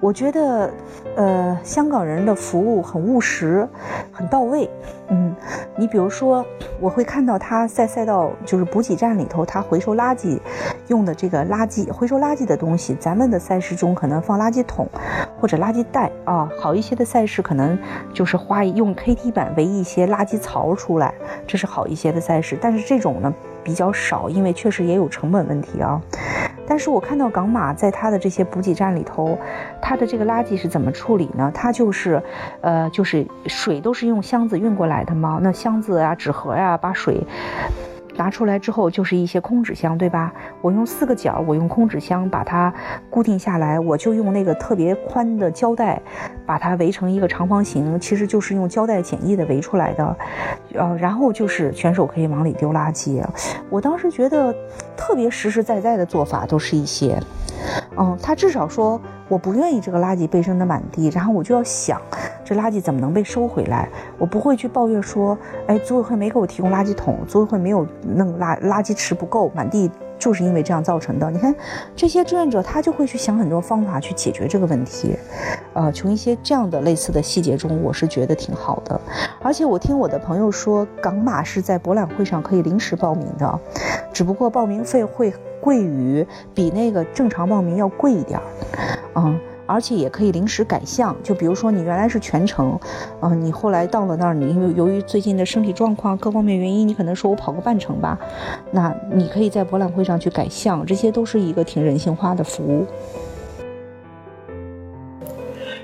我觉得，呃，香港人的服务很务实，很到位，嗯，你比如说，我会看到他在赛道就是补给站里头，他回收垃圾用的这个垃圾回收垃圾的东西，咱们的赛事中可能放垃圾桶或者垃圾袋啊，好一些的赛事可能就是花用 KT 板围一些垃圾槽出来，这是好一些的赛事，但是。这种呢比较少，因为确实也有成本问题啊。但是我看到港马在它的这些补给站里头，它的这个垃圾是怎么处理呢？它就是，呃，就是水都是用箱子运过来的吗？那箱子啊、纸盒呀，把水。拿出来之后就是一些空纸箱，对吧？我用四个角，我用空纸箱把它固定下来，我就用那个特别宽的胶带把它围成一个长方形，其实就是用胶带简易的围出来的。呃，然后就是选手可以往里丢垃圾。我当时觉得特别实实在在的做法都是一些，嗯，他至少说。我不愿意这个垃圾被扔得满地，然后我就要想，这垃圾怎么能被收回来？我不会去抱怨说，哎，组委会没给我提供垃圾桶，组委会没有弄垃垃圾池不够，满地就是因为这样造成的。你看，这些志愿者他就会去想很多方法去解决这个问题，呃，从一些这样的类似的细节中，我是觉得挺好的。而且我听我的朋友说，港马是在博览会上可以临时报名的，只不过报名费会。贵于比那个正常报名要贵一点儿，嗯，而且也可以临时改项，就比如说你原来是全程，嗯，你后来到了那儿，你因为由于最近的身体状况各方面原因，你可能说我跑个半程吧，那你可以在博览会上去改项，这些都是一个挺人性化的服务。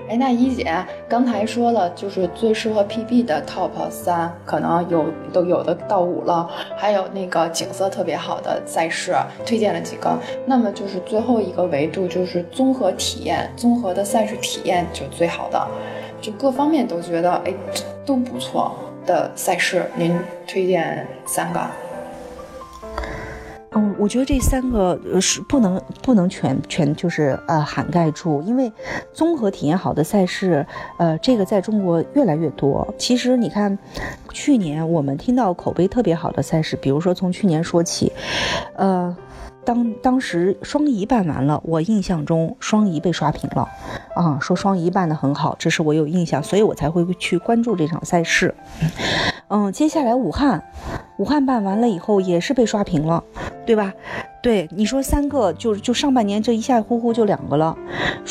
哎，那一姐刚才说了，就是最适合 PB 的 Top 三，可能有都有的到五了，还有那个景色特别好的赛事，推荐了几个。那么就是最后一个维度，就是综合体验，综合的赛事体验就最好的，就各方面都觉得哎都不错的赛事，您推荐三个？嗯，我觉得这三个是不能不能全全就是呃涵盖住，因为综合体验好的赛事，呃，这个在中国越来越多。其实你看，去年我们听到口碑特别好的赛事，比如说从去年说起，呃。当当时双遗办完了，我印象中双遗被刷屏了，啊，说双遗办的很好，这是我有印象，所以我才会去关注这场赛事。嗯，接下来武汉，武汉办完了以后也是被刷屏了，对吧？对，你说三个就就上半年这一下呼呼就两个了，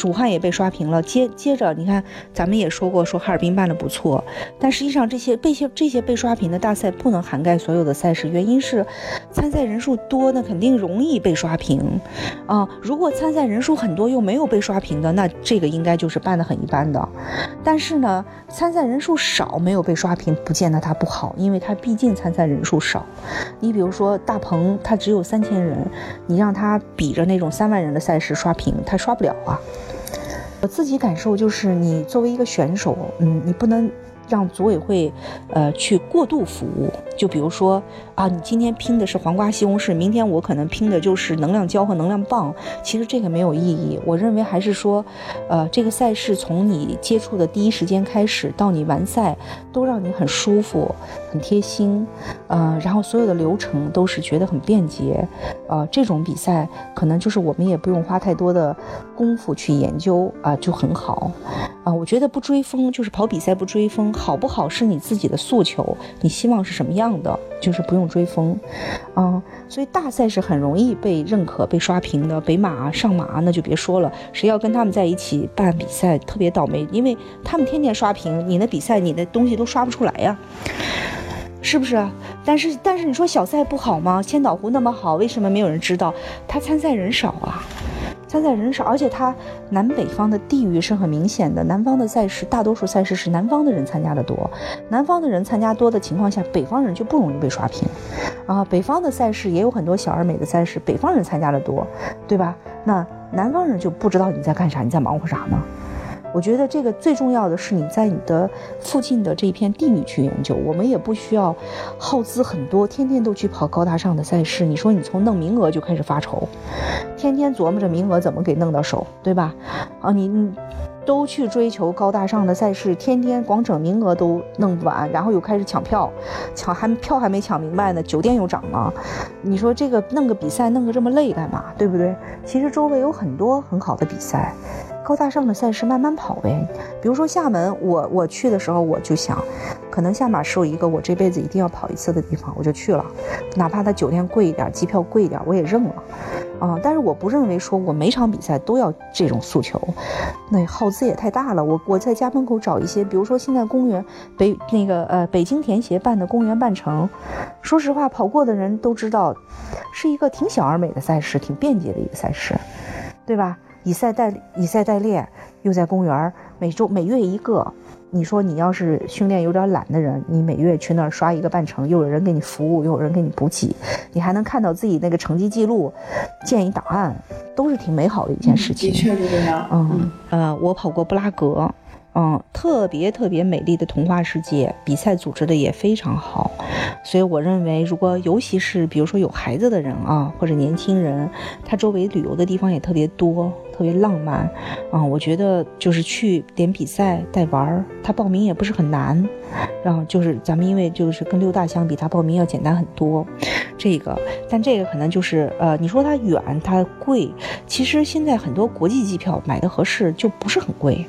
武汉也被刷屏了。接接着你看，咱们也说过说哈尔滨办的不错，但实际上这些被些这些被刷屏的大赛不能涵盖所有的赛事，原因是参赛人数多，那肯定容易被刷屏啊。如果参赛人数很多又没有被刷屏的，那这个应该就是办得很一般的。但是呢，参赛人数少没有被刷屏，不见得它不好，因为它毕竟参赛人数少。你比如说大鹏，他只有三千人。你让他比着那种三万人的赛事刷屏，他刷不了啊。我自己感受就是，你作为一个选手，嗯，你不能。让组委会，呃，去过度服务。就比如说啊，你今天拼的是黄瓜西红柿，明天我可能拼的就是能量胶和能量棒。其实这个没有意义。我认为还是说，呃，这个赛事从你接触的第一时间开始到你完赛，都让你很舒服、很贴心，呃，然后所有的流程都是觉得很便捷。呃，这种比赛可能就是我们也不用花太多的功夫去研究啊，就很好。啊，我觉得不追风就是跑比赛不追风。好不好是你自己的诉求，你希望是什么样的，就是不用追风，啊，所以大赛是很容易被认可、被刷屏的。北马、上马那就别说了，谁要跟他们在一起办比赛，特别倒霉，因为他们天天刷屏，你的比赛、你的东西都刷不出来呀，是不是？但是，但是你说小赛不好吗？千岛湖那么好，为什么没有人知道？他参赛人少啊。参赛人少，而且它南北方的地域是很明显的。南方的赛事，大多数赛事是南方的人参加的多。南方的人参加多的情况下，北方人就不容易被刷屏。啊，北方的赛事也有很多小而美的赛事，北方人参加的多，对吧？那南方人就不知道你在干啥，你在忙活啥呢？我觉得这个最重要的是你在你的附近的这一片地域去研究。我们也不需要耗资很多，天天都去跑高大上的赛事。你说你从弄名额就开始发愁，天天琢磨着名额怎么给弄到手，对吧？啊，你你都去追求高大上的赛事，天天光整名额都弄不完，然后又开始抢票，抢还票还没抢明白呢，酒店又涨了。你说这个弄个比赛弄个这么累干嘛？对不对？其实周围有很多很好的比赛。高大上的赛事慢慢跑呗，比如说厦门，我我去的时候我就想，可能下马是一个我这辈子一定要跑一次的地方，我就去了，哪怕它酒店贵一点，机票贵一点，我也认了，啊，但是我不认为说我每场比赛都要这种诉求，那耗资也太大了。我我在家门口找一些，比如说现在公园北那个呃北京田协办的公园半程，说实话跑过的人都知道，是一个挺小而美的赛事，挺便捷的一个赛事，对吧？以赛代以赛代练，又在公园每周每月一个。你说你要是训练有点懒的人，你每月去那儿刷一个半程，又有人给你服务，又有人给你补给，你还能看到自己那个成绩记录，建议档案，都是挺美好的一件事情。的确是这样。嗯呃，我跑过布拉格。嗯，特别特别美丽的童话世界，比赛组织的也非常好，所以我认为，如果尤其是比如说有孩子的人啊，或者年轻人，他周围旅游的地方也特别多，特别浪漫，啊，我觉得就是去点比赛带玩儿，他报名也不是很难，然后就是咱们因为就是跟六大相比，他报名要简单很多。这个，但这个可能就是，呃，你说它远，它贵，其实现在很多国际机票买的合适就不是很贵，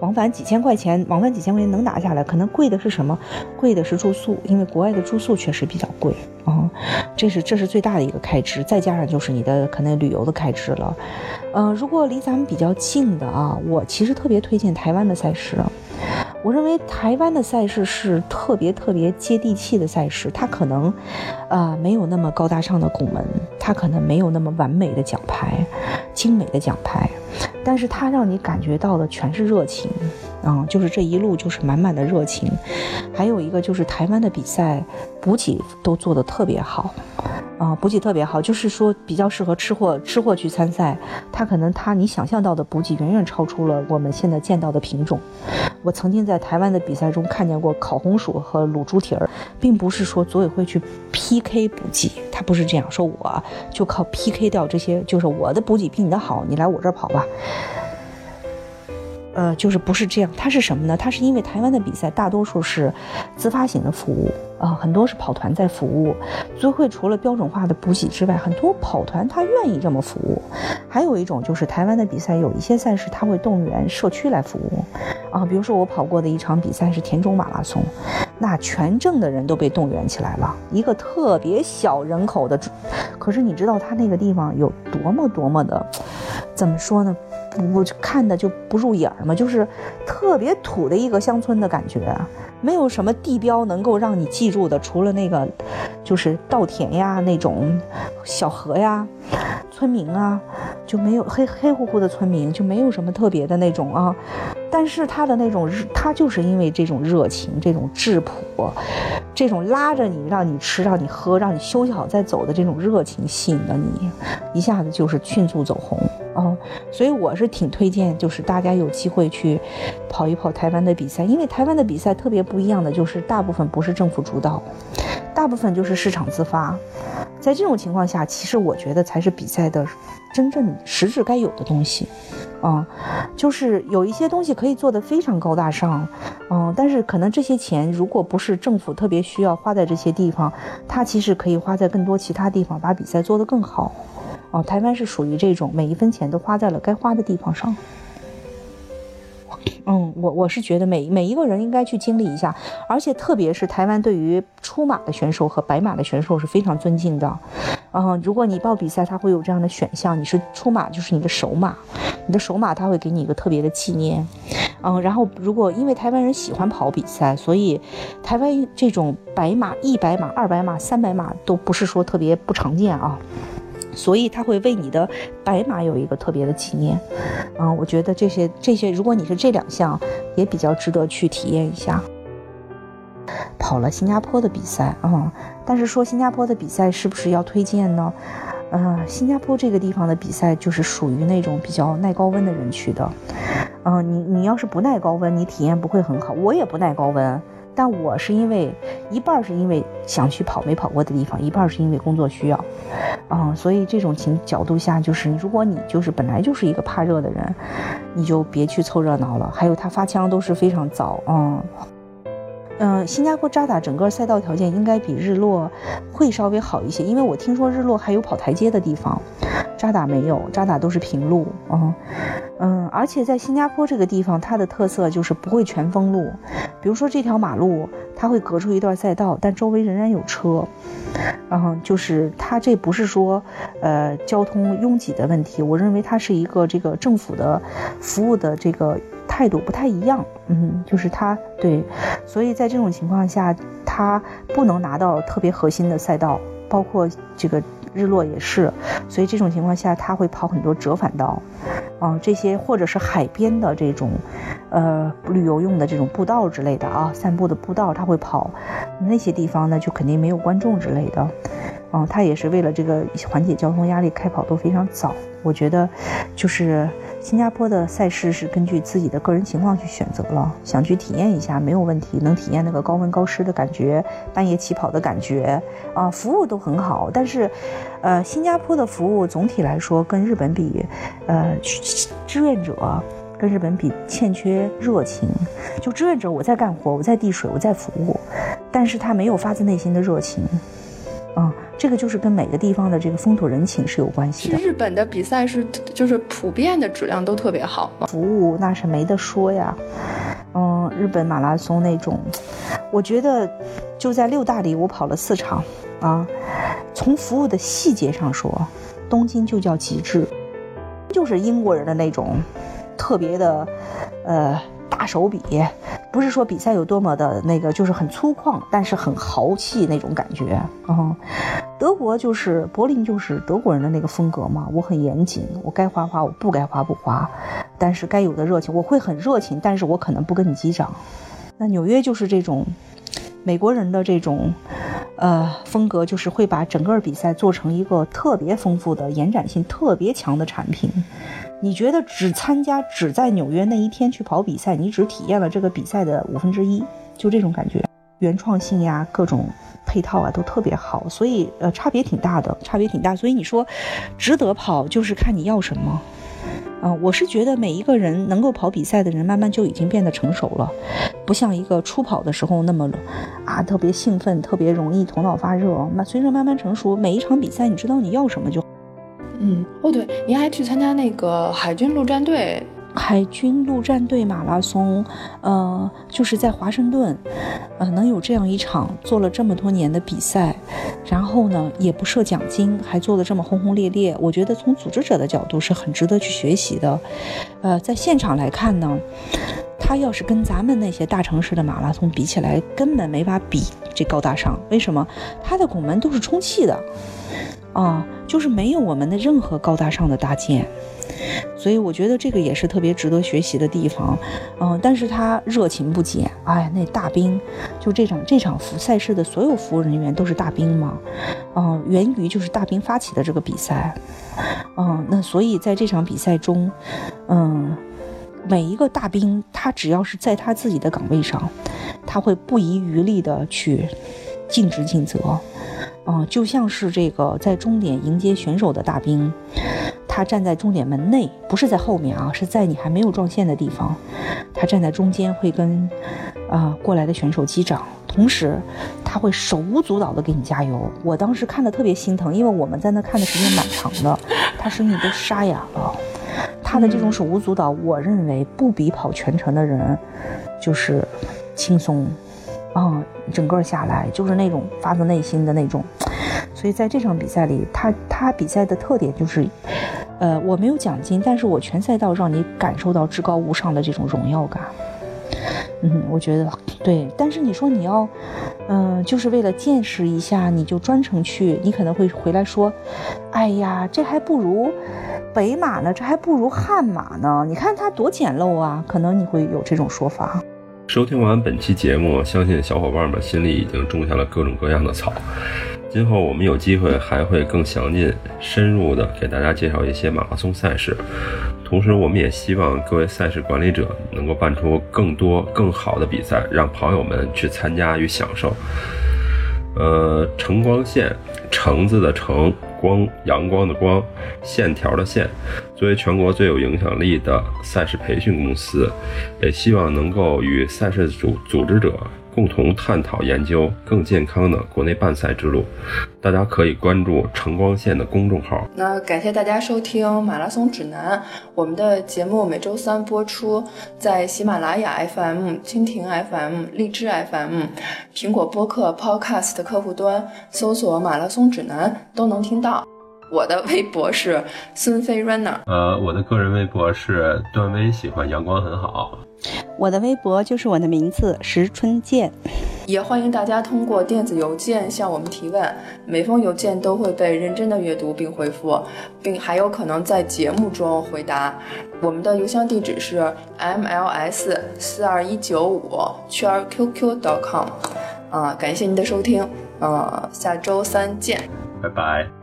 往返几千块钱，往返几千块钱能拿下来，可能贵的是什么？贵的是住宿，因为国外的住宿确实比较贵啊，这是这是最大的一个开支，再加上就是你的可能旅游的开支了，嗯，如果离咱们比较近的啊，我其实特别推荐台湾的赛事。我认为台湾的赛事是特别特别接地气的赛事，它可能，呃，没有那么高大上的拱门，它可能没有那么完美的奖牌，精美的奖牌，但是它让你感觉到的全是热情，嗯，就是这一路就是满满的热情。还有一个就是台湾的比赛补给都做得特别好，啊，补给特别好，就是说比较适合吃货吃货去参赛。它可能它你想象到的补给远远超出了我们现在见到的品种。我曾经在台湾的比赛中看见过烤红薯和卤猪蹄儿，并不是说组委会去 PK 补给，它不是这样说，我就靠 PK 掉这些，就是我的补给比你的好，你来我这儿跑吧。呃，就是不是这样，它是什么呢？它是因为台湾的比赛大多数是自发型的服务啊，很多是跑团在服务。组委会除了标准化的补给之外，很多跑团他愿意这么服务。还有一种就是台湾的比赛有一些赛事他会动员社区来服务啊，比如说我跑过的一场比赛是田中马拉松，那全镇的人都被动员起来了，一个特别小人口的，可是你知道他那个地方有多么多么的，怎么说呢？不看的就不入眼嘛，就是特别土的一个乡村的感觉，没有什么地标能够让你记住的，除了那个就是稻田呀那种小河呀，村民啊就没有黑黑乎乎的村民，就没有什么特别的那种啊。但是他的那种热，他就是因为这种热情、这种质朴、这种拉着你让你吃、让你喝、让你休息好再走的这种热情，吸引了你，一下子就是迅速走红。哦，所以我是挺推荐，就是大家有机会去跑一跑台湾的比赛，因为台湾的比赛特别不一样的，就是大部分不是政府主导，大部分就是市场自发。在这种情况下，其实我觉得才是比赛的真正实质该有的东西。啊，就是有一些东西可以做得非常高大上，嗯，但是可能这些钱如果不是政府特别需要花在这些地方，它其实可以花在更多其他地方，把比赛做得更好。哦，台湾是属于这种每一分钱都花在了该花的地方上。嗯，我我是觉得每每一个人应该去经历一下，而且特别是台湾对于出马的选手和白马的选手是非常尊敬的。嗯，如果你报比赛，他会有这样的选项，你是出马就是你的首马，你的首马他会给你一个特别的纪念。嗯，然后如果因为台湾人喜欢跑比赛，所以台湾这种白马、一百马、二百马、三百马都不是说特别不常见啊。所以他会为你的白马有一个特别的纪念，嗯，我觉得这些这些，如果你是这两项，也比较值得去体验一下。跑了新加坡的比赛，嗯，但是说新加坡的比赛是不是要推荐呢？嗯，新加坡这个地方的比赛就是属于那种比较耐高温的人去的，嗯，你你要是不耐高温，你体验不会很好。我也不耐高温。但我是因为一半是因为想去跑没跑过的地方，一半是因为工作需要，嗯，所以这种情角度下，就是如果你就是本来就是一个怕热的人，你就别去凑热闹了。还有他发枪都是非常早，嗯。嗯，新加坡扎打整个赛道条件应该比日落会稍微好一些，因为我听说日落还有跑台阶的地方，扎打没有，扎打都是平路。嗯嗯，而且在新加坡这个地方，它的特色就是不会全封路，比如说这条马路，它会隔出一段赛道，但周围仍然有车。然后就是它这不是说呃交通拥挤的问题，我认为它是一个这个政府的服务的这个。态度不太一样，嗯，就是他对，所以在这种情况下，他不能拿到特别核心的赛道，包括这个日落也是，所以这种情况下他会跑很多折返道，啊，这些或者是海边的这种，呃，旅游用的这种步道之类的啊，散步的步道他会跑，那些地方呢就肯定没有观众之类的，嗯，他也是为了这个缓解交通压力，开跑都非常早，我觉得就是。新加坡的赛事是根据自己的个人情况去选择了，想去体验一下没有问题，能体验那个高温高湿的感觉，半夜起跑的感觉，啊，服务都很好。但是，呃，新加坡的服务总体来说跟日本比，呃，志愿者跟日本比欠缺热情。就志愿者我在干活，我在递水，我在服务，但是他没有发自内心的热情，啊。这个就是跟每个地方的这个风土人情是有关系的。日本的比赛是就是普遍的质量都特别好，服务那是没得说呀。嗯，日本马拉松那种，我觉得就在六大里我跑了四场啊。从服务的细节上说，东京就叫极致，就是英国人的那种特别的，呃。大手笔，不是说比赛有多么的那个，就是很粗犷，但是很豪气那种感觉。嗯，德国就是柏林，就是德国人的那个风格嘛。我很严谨，我该花花，我不该花不花，但是该有的热情我会很热情，但是我可能不跟你击掌。那纽约就是这种美国人的这种。呃，风格就是会把整个比赛做成一个特别丰富的、延展性特别强的产品。你觉得只参加、只在纽约那一天去跑比赛，你只体验了这个比赛的五分之一，就这种感觉。原创性呀，各种配套啊，都特别好，所以呃，差别挺大的，差别挺大。所以你说值得跑，就是看你要什么。嗯，我是觉得每一个人能够跑比赛的人，慢慢就已经变得成熟了，不像一个初跑的时候那么啊特别兴奋，特别容易头脑发热。那随着慢慢成熟，每一场比赛你知道你要什么就。嗯，哦对，您还去参加那个海军陆战队。海军陆战队马拉松，呃，就是在华盛顿，呃，能有这样一场做了这么多年的比赛，然后呢，也不设奖金，还做的这么轰轰烈烈，我觉得从组织者的角度是很值得去学习的。呃，在现场来看呢，他要是跟咱们那些大城市的马拉松比起来，根本没法比这高大上。为什么？他的拱门都是充气的，啊，就是没有我们的任何高大上的搭建。所以我觉得这个也是特别值得学习的地方，嗯，但是他热情不减，哎，那大兵，就这场这场服赛事的所有服务人员都是大兵嘛，嗯，源于就是大兵发起的这个比赛，嗯，那所以在这场比赛中，嗯，每一个大兵他只要是在他自己的岗位上，他会不遗余力的去尽职尽责，嗯，就像是这个在终点迎接选手的大兵。他站在终点门内，不是在后面啊，是在你还没有撞线的地方。他站在中间，会跟啊过来的选手击掌，同时他会手舞足蹈的给你加油。我当时看的特别心疼，因为我们在那看的时间蛮长的，他声音都沙哑了。他的这种手舞足蹈，我认为不比跑全程的人就是轻松啊，整个下来就是那种发自内心的那种。所以在这场比赛里，他他比赛的特点就是。呃，我没有奖金，但是我全赛道让你感受到至高无上的这种荣耀感。嗯，我觉得对。但是你说你要，嗯，就是为了见识一下，你就专程去，你可能会回来说，哎呀，这还不如北马呢，这还不如悍马呢。你看它多简陋啊，可能你会有这种说法。收听完本期节目，相信小伙伴们心里已经种下了各种各样的草。今后我们有机会还会更详尽、深入的给大家介绍一些马拉松赛事，同时我们也希望各位赛事管理者能够办出更多、更好的比赛，让跑友们去参加与享受。呃，橙光线，橙子的橙，光阳光的光，线条的线，作为全国最有影响力的赛事培训公司，也希望能够与赛事组组织者。共同探讨研究更健康的国内办赛之路，大家可以关注晨光线的公众号。那感谢大家收听《马拉松指南》，我们的节目每周三播出，在喜马拉雅 FM、蜻蜓 FM、荔枝 FM、苹果播客 Podcast 客户端搜索“马拉松指南”都能听到。我的微博是孙飞 Runner，呃，我的个人微博是段威，喜欢阳光很好。我的微博就是我的名字石春健，也欢迎大家通过电子邮件向我们提问，每封邮件都会被认真的阅读并回复，并还有可能在节目中回答。我们的邮箱地址是 mls 四二一九五圈 qq.com，啊，感谢您的收听，呃，下周三见，拜拜。